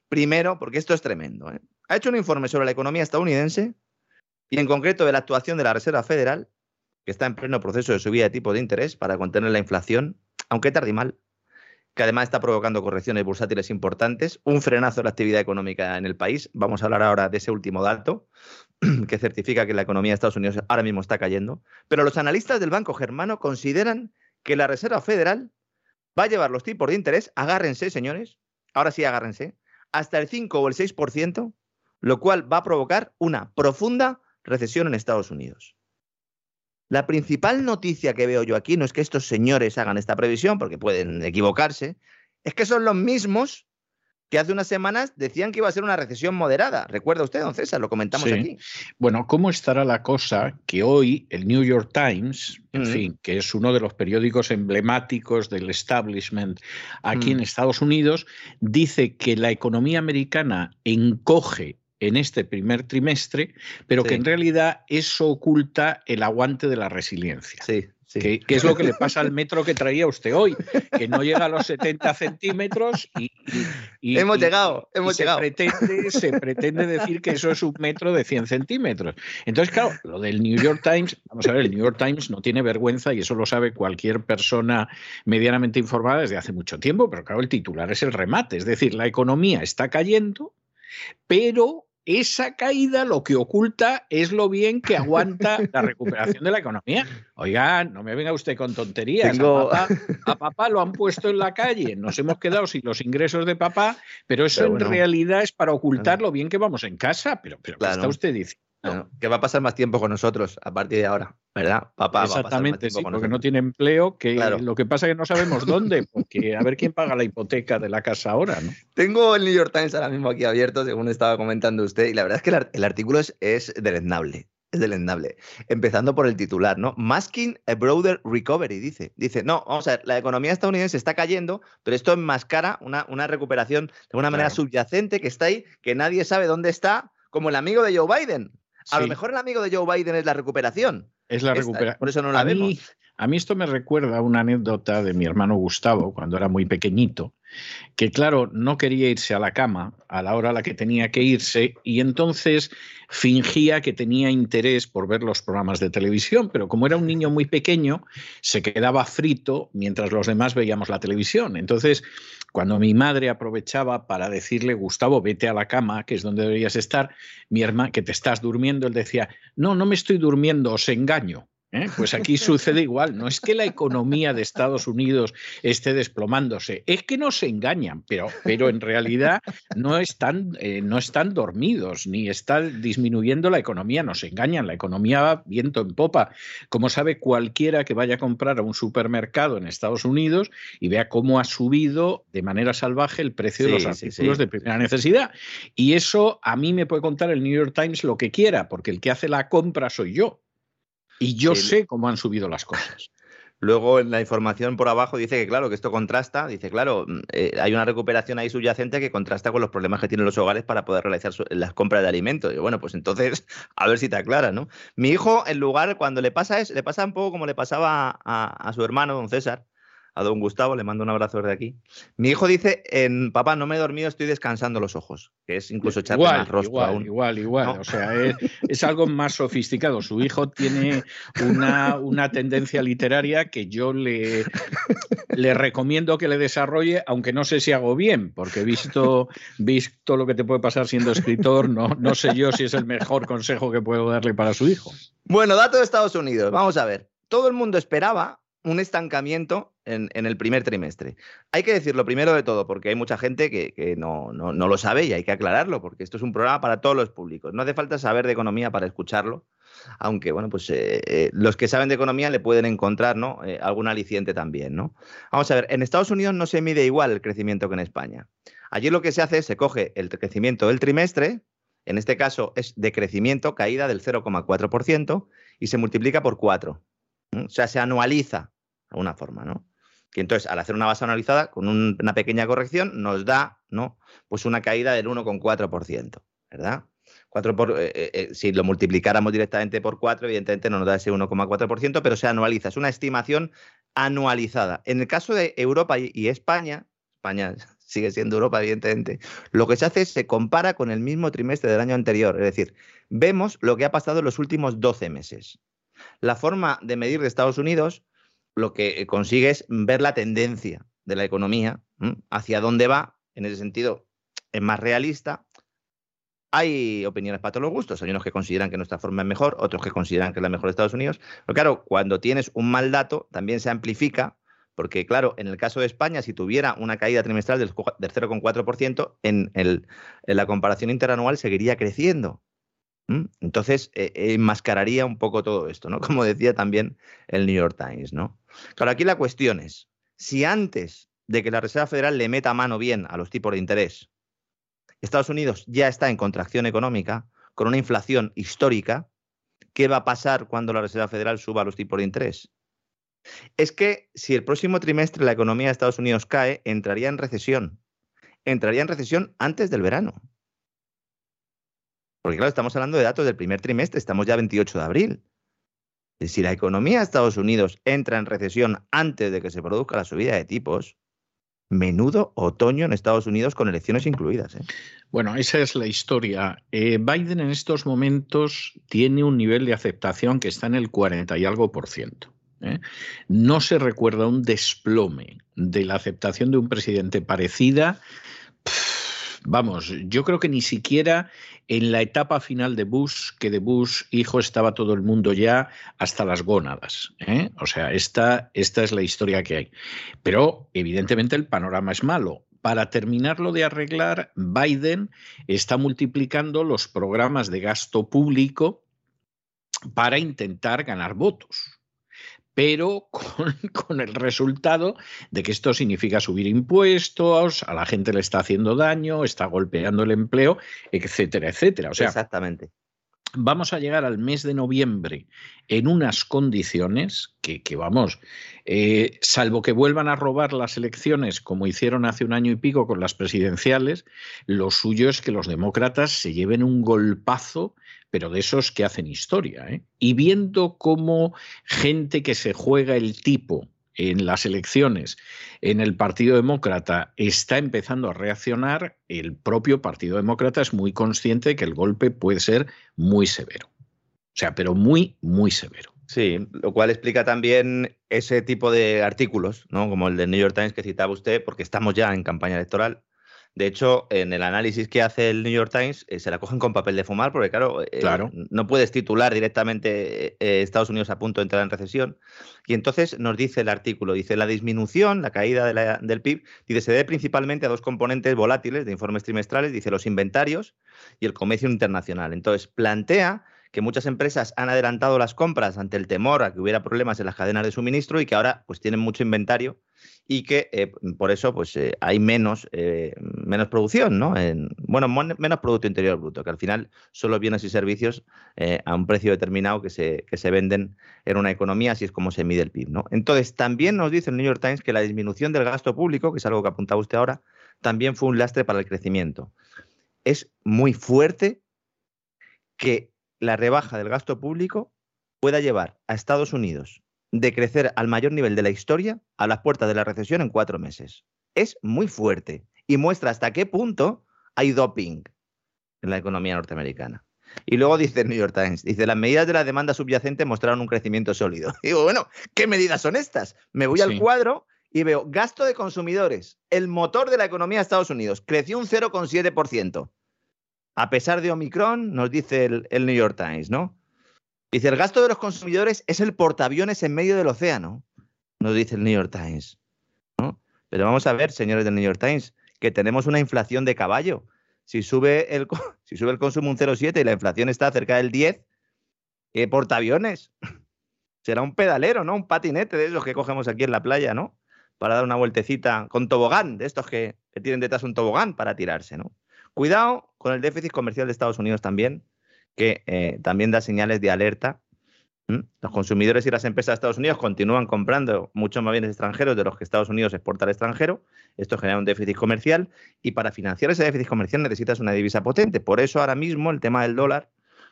Primero, porque esto es tremendo. ¿eh? ha hecho un informe sobre la economía estadounidense y en concreto de la actuación de la Reserva Federal, que está en pleno proceso de subida de tipo de interés para contener la inflación, aunque tarde y mal, que además está provocando correcciones bursátiles importantes, un frenazo de la actividad económica en el país. Vamos a hablar ahora de ese último dato, que certifica que la economía de Estados Unidos ahora mismo está cayendo. Pero los analistas del Banco Germano consideran que la Reserva Federal va a llevar los tipos de interés, agárrense, señores, ahora sí agárrense, hasta el 5 o el 6% lo cual va a provocar una profunda recesión en Estados Unidos. La principal noticia que veo yo aquí no es que estos señores hagan esta previsión, porque pueden equivocarse, es que son los mismos que hace unas semanas decían que iba a ser una recesión moderada. ¿Recuerda usted, don César? Lo comentamos aquí. Bueno, ¿cómo estará la cosa que hoy el New York Times, en fin, que es uno de los periódicos emblemáticos del establishment aquí en Estados Unidos, dice que la economía americana encoge en este primer trimestre, pero que en realidad eso oculta el aguante de la resiliencia. Sí, Que, es lo que le pasa al metro que traía usted hoy, que no llega a los 70 centímetros y... hemos llegado, hemos llegado. Se pretende, se pretende decir que eso es un metro de 100 centímetros. Entonces, claro, lo del New York Times, vamos a ver, el New York Times no tiene vergüenza y eso lo sabe cualquier persona medianamente informada desde hace mucho tiempo, pero claro, el titular es el remate, es decir, la economía está cayendo, pero esa caída lo que oculta es lo bien que aguanta la recuperación de la economía. Oigan, no me venga usted con tonterías. A, papá, lo han puesto en la calle, nos hemos quedado sin los ingresos de papá, pero eso en realidad es para ocultar lo bien que vamos en casa. Pero, pero ¿qué está usted diciendo? Que va a pasar más tiempo con nosotros a partir de ahora, ¿verdad? Papá Exactamente, sí, porque no tiene empleo, que lo que pasa es que no sabemos dónde, porque a ver quién paga la hipoteca de la casa ahora, ¿no? Tengo el New York Times ahora mismo aquí abierto, según estaba comentando usted, y la verdad es que el, artículo es, es deleznable. Es deleznable. Empezando por el titular, ¿no? Masking a broader recovery, dice. Dice, no, vamos a ver, la economía estadounidense está cayendo, pero esto enmascara una, una recuperación de una manera subyacente que está ahí, que nadie sabe dónde está, como el amigo de Joe Biden. A lo mejor el amigo de Joe Biden es la recuperación. Es la recuperación. Por eso no la vemos. A mí esto me recuerda una anécdota de mi hermano Gustavo cuando era muy pequeñito, que claro, no quería irse a la cama a la hora a la que tenía que irse y entonces fingía que tenía interés por ver los programas de televisión, pero como era un niño muy pequeño, se quedaba frito mientras los demás veíamos la televisión. Entonces, cuando mi madre aprovechaba para decirle, Gustavo, vete a la cama, que es donde deberías estar, mi hermana, que te estás durmiendo, él decía, no, no me estoy durmiendo, os engaño. ¿Eh? Pues aquí sucede igual. No es que la economía de Estados Unidos esté desplomándose, es que nos engañan, pero, pero en realidad no están, eh, no están dormidos ni está disminuyendo la economía, nos engañan. La economía va viento en popa. Como sabe cualquiera que vaya a comprar a un supermercado en Estados Unidos y vea cómo ha subido de manera salvaje el precio de los artículos de primera necesidad. Y eso a mí me puede contar el New York Times lo que quiera, porque el que hace la compra soy yo. Y yo sé cómo han subido las cosas. Luego en la información por abajo dice que claro, que esto contrasta, dice claro, mm, eh, hay una recuperación ahí subyacente que contrasta con los problemas que tienen los hogares para poder realizar las compras de alimentos. Y bueno, pues entonces, a ver si te aclara, ¿no? Mi hijo, en lugar, cuando le pasa eso, le pasa un poco como le pasaba a su hermano, don César, a don Gustavo, le mando un abrazo desde aquí. Mi hijo dice, en papá, no me he dormido, estoy descansando los ojos, que es incluso echarle igual, más rostro igual, aún. Igual, igual, O sea, es, algo más sofisticado. Su hijo tiene una, una tendencia literaria que yo le, le recomiendo que le desarrolle, aunque no sé si hago bien, porque visto, visto lo que te puede pasar siendo escritor, no, no sé yo si es el mejor consejo que puedo darle para su hijo. Bueno, dato de Estados Unidos, vamos a ver. Todo el mundo esperaba un estancamiento en, el primer trimestre. Hay que decirlo primero de todo, porque hay mucha gente que, no, lo sabe y hay que aclararlo, porque esto es un programa para todos los públicos. No hace falta saber de economía para escucharlo, aunque, bueno, pues eh, eh, los que saben de economía le pueden encontrar ¿no? Eh, algún aliciente también. Vamos a ver, en Estados Unidos no se mide igual el crecimiento que en España. Allí lo que se hace es se coge el crecimiento del trimestre, en este caso es de crecimiento, caída del 0,4%, y se multiplica por 4. O sea, se anualiza alguna forma, ¿no? Y entonces, al hacer una base analizada, con una pequeña corrección, nos da, ¿no? Pues una caída del 1,4%, ¿verdad? por, eh, eh, eh, si lo multiplicáramos directamente por 4, evidentemente no nos da ese 1,4%, pero se anualiza. Es una estimación anualizada. En el caso de Europa y España, España sigue siendo Europa, evidentemente, lo que se hace es se compara con el mismo trimestre del año anterior. Es decir, vemos lo que ha pasado en los últimos 12 meses. La forma de medir de Estados Unidos lo que consigue es ver la tendencia de la economía, hacia dónde va, en ese sentido es más realista. Hay opiniones para todos los gustos. Hay unos que consideran que nuestra forma es mejor, otros que consideran que es la mejor de Estados Unidos. Pero claro, cuando tienes un mal dato, también se amplifica, porque claro, en el caso de España, si tuviera una caída trimestral del, 0,4%, en, en la comparación interanual seguiría creciendo. Entonces, eh, enmascararía un poco todo esto, ¿no? Como decía también el New York Times, ¿no? Claro, aquí la cuestión es, si antes de que la Reserva Federal le meta mano bien a los tipos de interés, Estados Unidos ya está en contracción económica, con una inflación histórica, ¿qué va a pasar cuando la Reserva Federal suba los tipos de interés? Es que si el próximo trimestre la economía de Estados Unidos cae, entraría en recesión. Entraría en recesión antes del verano. Porque claro, estamos hablando de datos del primer trimestre, estamos ya 28 de abril. Si la economía de Estados Unidos entra en recesión antes de que se produzca la subida de tipos, menudo otoño en Estados Unidos con elecciones incluidas. ¿eh? Bueno, esa es la historia. Eh, Biden en estos momentos tiene un nivel de aceptación que está en el 40 y algo por ciento. ¿eh? No se recuerda un desplome de la aceptación de un presidente parecida vamos, yo creo que ni siquiera en la etapa final de Bush, que de Bush hijo estaba todo el mundo ya hasta las gónadas. ¿eh? O sea, esta, esta es la historia que hay. Pero evidentemente el panorama es malo. Para terminarlo de arreglar, Biden está multiplicando los programas de gasto público para intentar ganar votos pero con, el resultado de que esto significa subir impuestos, a la gente le está haciendo daño, está golpeando el empleo, etcétera, etcétera. Exactamente. Vamos a llegar al mes de noviembre en unas condiciones que, vamos, eh, salvo que vuelvan a robar las elecciones como hicieron hace un año y pico con las presidenciales, lo suyo es que los demócratas se lleven un golpazo, pero de esos que hacen historia. ¿eh? Y viendo cómo gente que se juega el tipo en las elecciones en el Partido Demócrata está empezando a reaccionar, el propio Partido Demócrata es muy consciente de que el golpe puede ser muy severo. O sea, pero muy, muy severo. Sí, lo cual explica también ese tipo de artículos, ¿no? Como el del New York Times que citaba usted, porque estamos ya en campaña electoral de hecho, en el análisis que hace el New York Times eh, se la cogen con papel de fumar porque, claro, eh, no puedes titular directamente eh, Estados Unidos a punto de entrar en recesión. Y entonces nos dice el artículo, dice, la disminución, la caída del PIB, dice, se debe principalmente a dos componentes volátiles de informes trimestrales, dice, los inventarios y el comercio internacional. Entonces, plantea que muchas empresas han adelantado las compras ante el temor a que hubiera problemas en las cadenas de suministro y que ahora pues tienen mucho inventario y que eh, por eso pues eh, hay menos, eh, menos producción, ¿no? En, bueno, menos Producto Interior Bruto, que al final son los bienes y servicios a un precio determinado que se, que se venden en una economía, así es como se mide el PIB, ¿no? Entonces, también nos dice el New York Times que la disminución del gasto público, que es algo que apuntaba usted ahora, también fue un lastre para el crecimiento. Es muy fuerte que la rebaja del gasto público pueda llevar a Estados Unidos de crecer al mayor nivel de la historia a las puertas de la recesión en cuatro meses. Es muy fuerte y muestra hasta qué punto hay doping en la economía norteamericana. Y luego dice el New York Times, dice, las medidas de la demanda subyacente mostraron un crecimiento sólido. digo, bueno, ¿qué medidas son estas? Me voy al cuadro y veo gasto de consumidores, el motor de la economía de Estados Unidos, creció un 0,7%. A pesar de Omicron, nos dice el New York Times, ¿no? Dice, el gasto de los consumidores es el portaaviones en medio del océano, nos dice el New York Times. Pero vamos a ver, señores del New York Times, que tenemos una inflación de caballo. Si sube el, si sube el consumo un 0,7 y la inflación está cerca del 10, ¿qué portaaviones? Será un pedalero, ¿no? Un patinete de esos que cogemos aquí en la playa, ¿no? Para dar una vueltecita con tobogán, de estos que, que tienen detrás un tobogán para tirarse, ¿no? Cuidado con el déficit comercial de Estados Unidos también, que eh, también da señales de alerta. Los consumidores y las empresas de Estados Unidos continúan comprando muchos más bienes extranjeros de los que Estados Unidos exporta al extranjero. Esto genera un déficit comercial y para financiar ese déficit comercial necesitas una divisa potente. Por eso ahora mismo el tema del dólar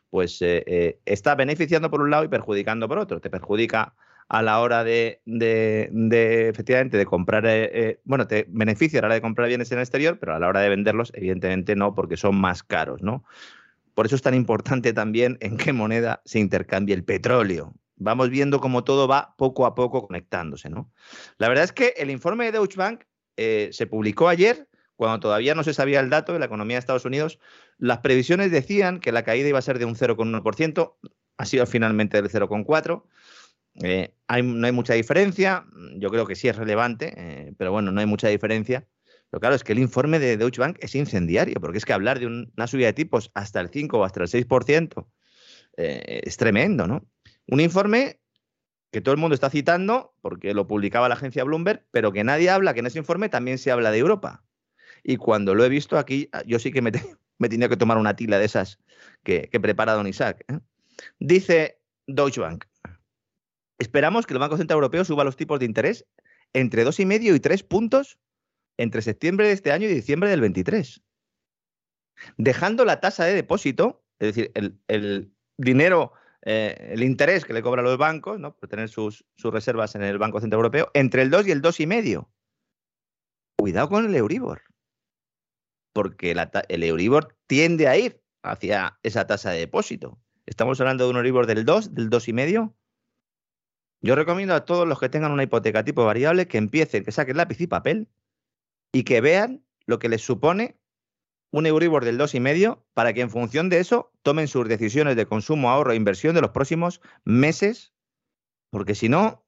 pues eh, eh, está beneficiando por un lado y perjudicando por otro. Te perjudica a la hora de, efectivamente, de comprar, bueno, te beneficia a la hora de comprar bienes en el exterior, pero a la hora de venderlos, evidentemente no, porque son más caros, ¿no? Por eso es tan importante también en qué moneda se intercambia el petróleo. Vamos viendo cómo todo va poco a poco conectándose. ¿no? La verdad es que el informe de Deutsche Bank eh, se publicó ayer, cuando todavía no se sabía el dato de la economía de Estados Unidos. Las previsiones decían que la caída iba a ser de un 0,1%, ha sido finalmente del 0,4%. Eh, no hay mucha diferencia, yo creo que sí es relevante, eh, pero bueno, no hay mucha diferencia. Pero claro, es que el informe de Deutsche Bank es incendiario, porque es que hablar de una subida de tipos hasta el 5 o hasta el 6% eh, es tremendo, ¿no? Un informe que todo el mundo está citando, porque lo publicaba la agencia Bloomberg, pero que nadie habla, que en ese informe también se habla de Europa. Y cuando lo he visto aquí, yo sí que me, tenido que tomar una tila de esas que, prepara Don Isaac. ¿eh? Dice Deutsche Bank, esperamos que el Banco Central Europeo suba los tipos de interés entre 2,5 y 3 puntos entre septiembre de este año y diciembre del 23. Dejando la tasa de depósito, es decir, el, dinero, eh, el interés que le cobran los bancos, ¿no? por tener sus, reservas en el Banco Central Europeo, entre el 2 y el 2,5. Cuidado con el Euribor. Porque el Euribor tiende a ir hacia esa tasa de depósito. Estamos hablando de un Euribor del 2, del 2,5. Yo recomiendo a todos los que tengan una hipoteca tipo variable que empiecen, que saquen lápiz y papel y que vean lo que les supone un Euribor del 2,5 para que en función de eso tomen sus decisiones de consumo, ahorro e inversión de los próximos meses, porque si no,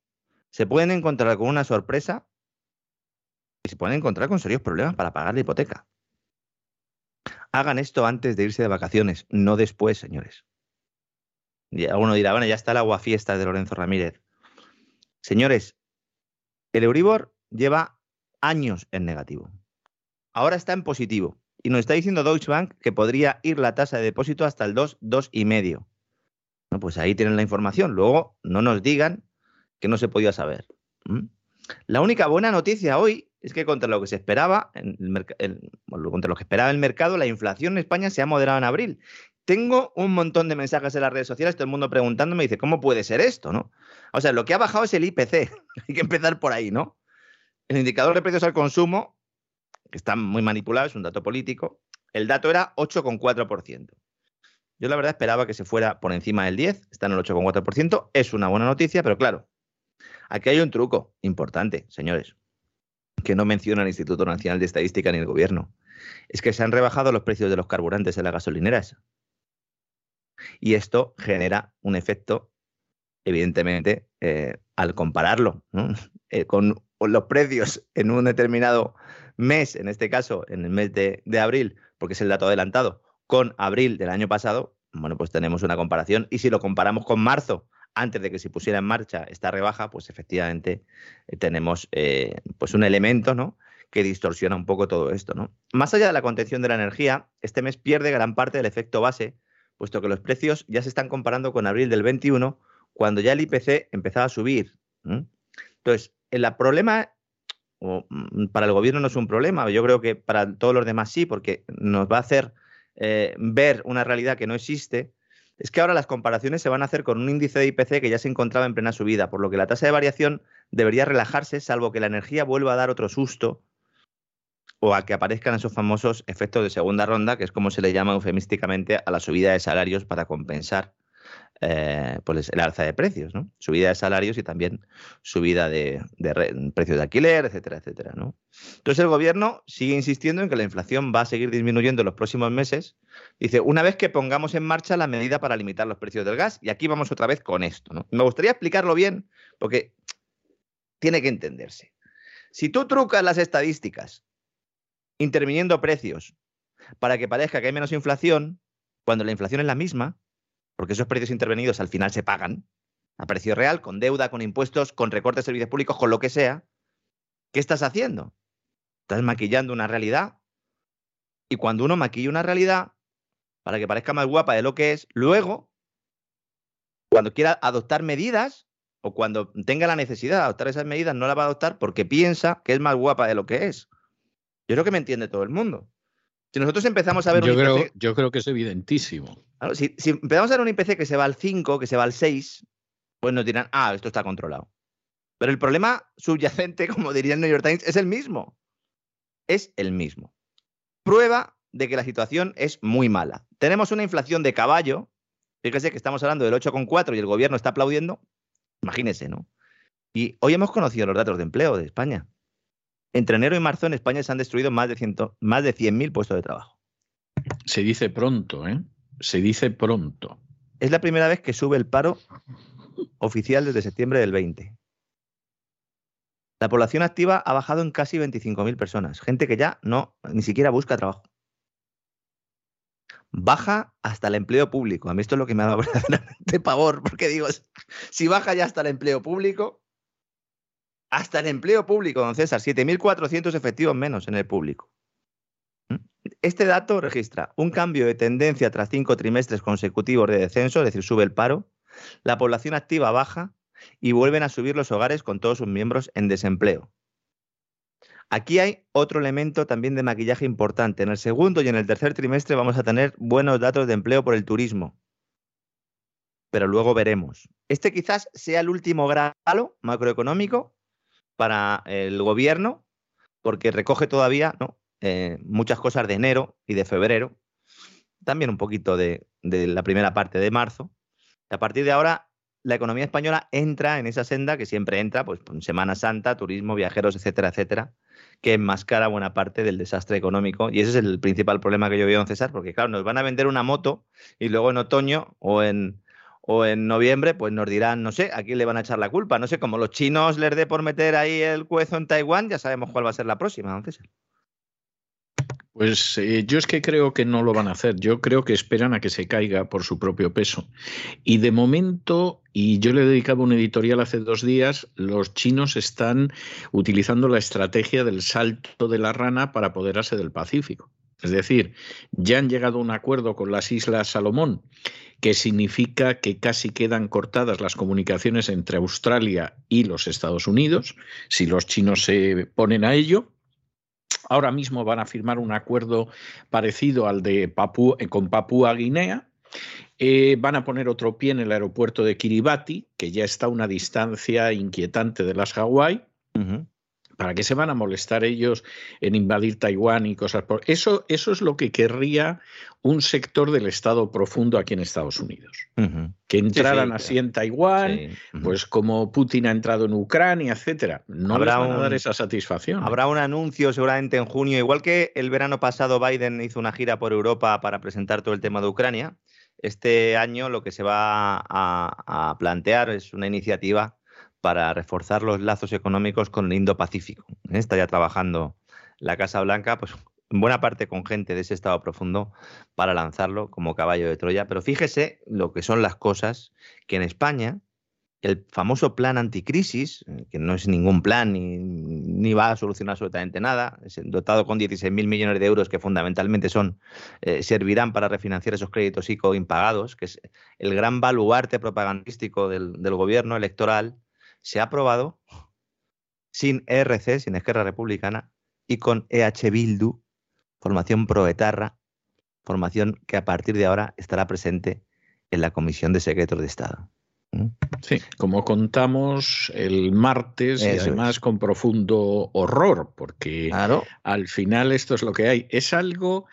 se pueden encontrar con una sorpresa y se pueden encontrar con serios problemas para pagar la hipoteca. Hagan esto antes de irse de vacaciones, no después, señores. Y alguno dirá, bueno, ya está el agua fiesta de Lorenzo Ramírez. Señores, el Euribor lleva años en negativo. Ahora está en positivo y nos está diciendo Deutsche Bank que podría ir la tasa de depósito hasta el 2, 2,5. No, pues ahí tienen la información. Luego no nos digan que no se podía saber. La única buena noticia hoy es que contra lo que se esperaba, en el, contra lo que esperaba el mercado, la inflación en España se ha moderado en abril. Tengo un montón de mensajes en las redes sociales, todo el mundo preguntándome, dice, ¿cómo puede ser esto? ¿no? O sea, lo que ha bajado es el IPC. Hay que empezar por ahí, ¿no? El indicador de precios al consumo, que está muy manipulado, es un dato político, el dato era 8,4%. Yo la verdad esperaba que se fuera por encima del 10, está en el 8,4%, es una buena noticia, pero claro, aquí hay un truco importante, señores que no menciona el Instituto Nacional de Estadística ni el gobierno. Es que se han rebajado los precios de los carburantes en las gasolineras. Y esto genera un efecto, evidentemente, eh, al compararlo eh, con los precios en un determinado mes, en este caso en el mes de, abril, porque es el dato adelantado, con abril del año pasado, bueno, pues tenemos una comparación. Y si lo comparamos con marzo, antes de que se pusiera en marcha esta rebaja, pues efectivamente eh, tenemos eh, pues un elemento ¿no? que distorsiona un poco todo esto. ¿no? Más allá de la contención de la energía, este mes pierde gran parte del efecto base, puesto que los precios ya se están comparando con abril del 21, cuando ya el IPC empezaba a subir. Entonces, el problema mm, para el gobierno no es un problema, yo creo que para todos los demás sí, porque nos va a hacer eh, ver una realidad que no existe es que ahora las comparaciones se van a hacer con un índice de IPC que ya se encontraba en plena subida, por lo que la tasa de variación debería relajarse, salvo que la energía vuelva a dar otro susto o a que aparezcan esos famosos efectos de segunda ronda, que es como se le llama eufemísticamente a la subida de salarios para compensar eh, pues el alza de precios, ¿no? Subida de salarios y también subida de, precios de alquiler, etcétera, etcétera, ¿no? Entonces el gobierno sigue insistiendo en que la inflación va a seguir disminuyendo en los próximos meses. Dice, una vez que pongamos en marcha la medida para limitar los precios del gas, y aquí vamos otra vez con esto. Me gustaría explicarlo bien, porque tiene que entenderse. Si tú trucas las estadísticas interviniendo precios para que parezca que hay menos inflación, cuando la inflación es la misma, porque esos precios intervenidos al final se pagan a precio real, con deuda, con impuestos, con recortes de servicios públicos, con lo que sea. ¿Qué estás haciendo? Estás maquillando una realidad. Y cuando uno maquilla una realidad, para que parezca más guapa de lo que es, luego, cuando quiera adoptar medidas, o cuando tenga la necesidad de adoptar esas medidas, no las va a adoptar porque piensa que es más guapa de lo que es. Yo creo que me entiende todo el mundo. Si nosotros empezamos a ver yo un creo, Yo creo que es evidentísimo. si, empezamos a ver un IPC que se va al 5, que se va al 6, pues nos dirán, ah, esto está controlado. Pero el problema subyacente, como diría el New York Times, es el mismo. Es el mismo. Prueba de que la situación es muy mala. Tenemos una inflación de caballo. Fíjese que estamos hablando del 8,4 y el gobierno está aplaudiendo. Imagínese, ¿no? Y hoy hemos conocido los datos de empleo de España. Entre enero y marzo en España se han destruido más de, más de 100.000 puestos de trabajo. Se dice pronto, ¿eh? Se dice pronto. Es la primera vez que sube el paro oficial desde septiembre del 20. La población activa ha bajado en casi 25.000 personas, gente que ya no ni siquiera busca trabajo. Baja hasta el empleo público. A mí esto es lo que me ha dado verdaderamente pavor, porque digo, si baja ya hasta el empleo público, hasta el empleo público, don César, 7.400 efectivos menos en el público. ¿Mm? Este dato registra un cambio de tendencia tras cinco trimestres consecutivos de descenso, es decir, sube el paro, la población activa baja y vuelven a subir los hogares con todos sus miembros en desempleo. Aquí hay otro elemento también de maquillaje importante. En el segundo y en el tercer trimestre vamos a tener buenos datos de empleo por el turismo. Pero luego veremos. Este quizás sea el último grado macroeconómico para el gobierno, porque recoge todavía ¿no? Eh, muchas cosas de enero y de febrero, también un poquito de, la primera parte de marzo. a partir de ahora, la economía española entra en esa senda que siempre entra, pues en Semana Santa, turismo, viajeros, etcétera, etcétera, que enmascara buena parte del desastre económico. Y ese es el principal problema que yo veo en César, porque claro, nos van a vender una moto y luego en otoño o en, o en noviembre, pues nos dirán, no sé, a quién le van a echar la culpa. No sé, como los chinos les dé por meter ahí el cuezo en Taiwán, ya sabemos cuál va a ser la próxima, don Pues eh, yo es que creo que no lo van a hacer. Yo creo que esperan a que se caiga por su propio peso. Y de momento, y yo le he dedicado un editorial hace dos días, los chinos están utilizando la estrategia del salto de la rana para apoderarse del Pacífico. Es decir, ya han llegado a un acuerdo con las Islas Salomón, que significa que casi quedan cortadas las comunicaciones entre Australia y los Estados Unidos, si los chinos se ponen a ello. Ahora mismo van a firmar un acuerdo parecido al de Papú, eh, con Papúa Guinea. Eh, van a poner otro pie en el aeropuerto de Kiribati, que ya está a una distancia inquietante de las Hawái. ¿Para qué se van a molestar ellos en invadir Taiwán y cosas por eso? Eso es lo que querría un sector del Estado profundo aquí en Estados Unidos. Que entraran así en Taiwán, pues como Putin ha entrado en Ucrania, etcétera. No les van a dar esa satisfacción. Habrá un anuncio seguramente en junio, igual que el verano pasado Biden hizo una gira por Europa para presentar todo el tema de Ucrania. Este año lo que se va a plantear es una iniciativa para reforzar los lazos económicos con el Indo-Pacífico. Está ya trabajando la Casa Blanca, pues en buena parte con gente de ese estado profundo para lanzarlo como caballo de Troya. Pero fíjese lo que son las cosas que en España el famoso plan anticrisis, eh, que no es ningún plan ni, va a solucionar absolutamente nada, es dotado con 16.000 millones de euros que fundamentalmente son eh, servirán para refinanciar esos créditos ICO impagados, que es el gran baluarte propagandístico del gobierno electoral, se ha aprobado sin ERC, sin Esquerra Republicana, y con EH Bildu, formación proetarra, formación que a partir de ahora estará presente en la Comisión de Secretos de Estado. ¿Mm? Sí, como contamos el martes y además con profundo horror, porque al final esto es lo que hay. Es algo,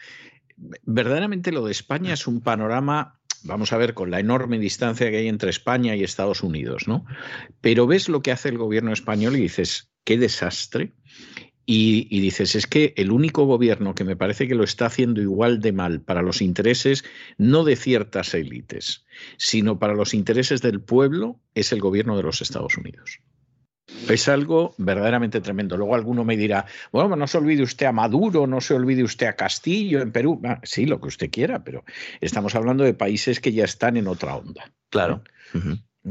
verdaderamente lo de España es un panorama vamos a ver, con la enorme distancia que hay entre España y Estados Unidos, ¿no? Pero ves lo que hace el gobierno español y dices, qué desastre. Y, y, dices, es que el único gobierno que me parece que lo está haciendo igual de mal para los intereses no de ciertas élites, sino para los intereses del pueblo, es el gobierno de los Estados Unidos. Es algo verdaderamente tremendo. Luego alguno me dirá, bueno, no se olvide usted a Maduro, no se olvide usted a Castillo en Perú. Ah, sí, lo que usted quiera, pero estamos hablando de países que ya están en otra onda. Claro.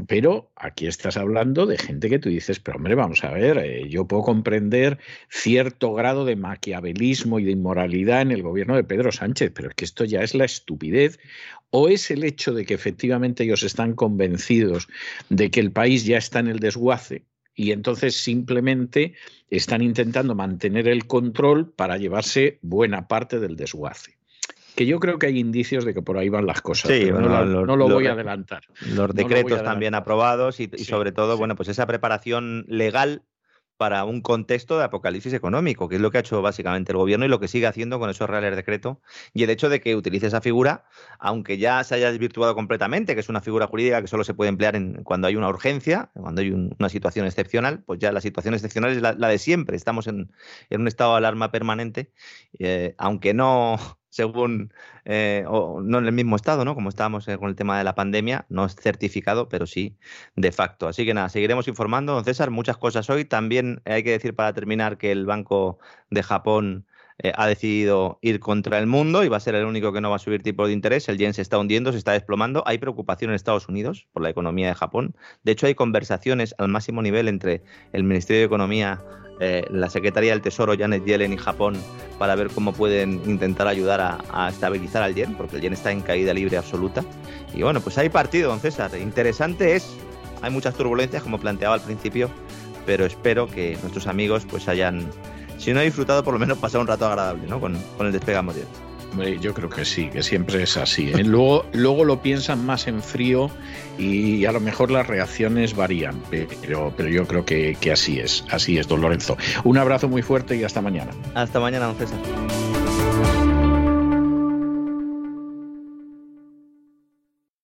Pero aquí estás hablando de gente que tú dices, pero hombre, vamos a ver, eh, yo puedo comprender cierto grado de maquiavelismo y de inmoralidad en el gobierno de Pedro Sánchez, pero es que esto ya es la estupidez o es el hecho de que efectivamente ellos están convencidos de que el país ya está en el desguace y entonces simplemente están intentando mantener el control para llevarse buena parte del desguace. Que yo creo que hay indicios de que por ahí van las cosas. Sí, no, lo, voy a adelantar. Los decretos también aprobados y, sobre todo, bueno, pues esa preparación legal para un contexto de apocalipsis económico, que es lo que ha hecho básicamente el gobierno y lo que sigue haciendo con esos reales decretos. Y el hecho de que utilice esa figura, aunque ya se haya desvirtuado completamente, que es una figura jurídica que solo se puede emplear en, cuando hay una urgencia, cuando hay una situación excepcional, pues ya la situación excepcional es la, de siempre. Estamos en, un estado de alarma permanente, eh, aunque no según, eh, no en el mismo estado, ¿no? Como estábamos eh, con el tema de la pandemia, no es certificado, pero sí de facto. Así que nada, seguiremos informando, don César, muchas cosas hoy. También hay que decir para terminar que el Banco de Japón eh, ha decidido ir contra el mundo y va a ser el único que no va a subir tipo de interés. El yen se está hundiendo, se está desplomando. Hay preocupación en Estados Unidos por la economía de Japón. De hecho, hay conversaciones al máximo nivel entre el Ministerio de Economía eh, la Secretaría del Tesoro Janet Yellen y Japón para ver cómo pueden intentar ayudar a, estabilizar al yen, porque el yen está en caída libre absoluta. Y bueno, pues hay partido, don César. Interesante es, hay muchas turbulencias, como planteaba al principio, pero espero que nuestros amigos pues hayan, si no disfrutado, por lo menos pasado un rato agradable ¿no? con, con el despegamos yo creo que sí, que siempre es así. ¿eh? Luego, luego lo piensan más en frío y a lo mejor las reacciones varían, pero, pero yo creo que, que así es, así es, don Lorenzo. Un abrazo muy fuerte y hasta mañana. Hasta mañana, don César.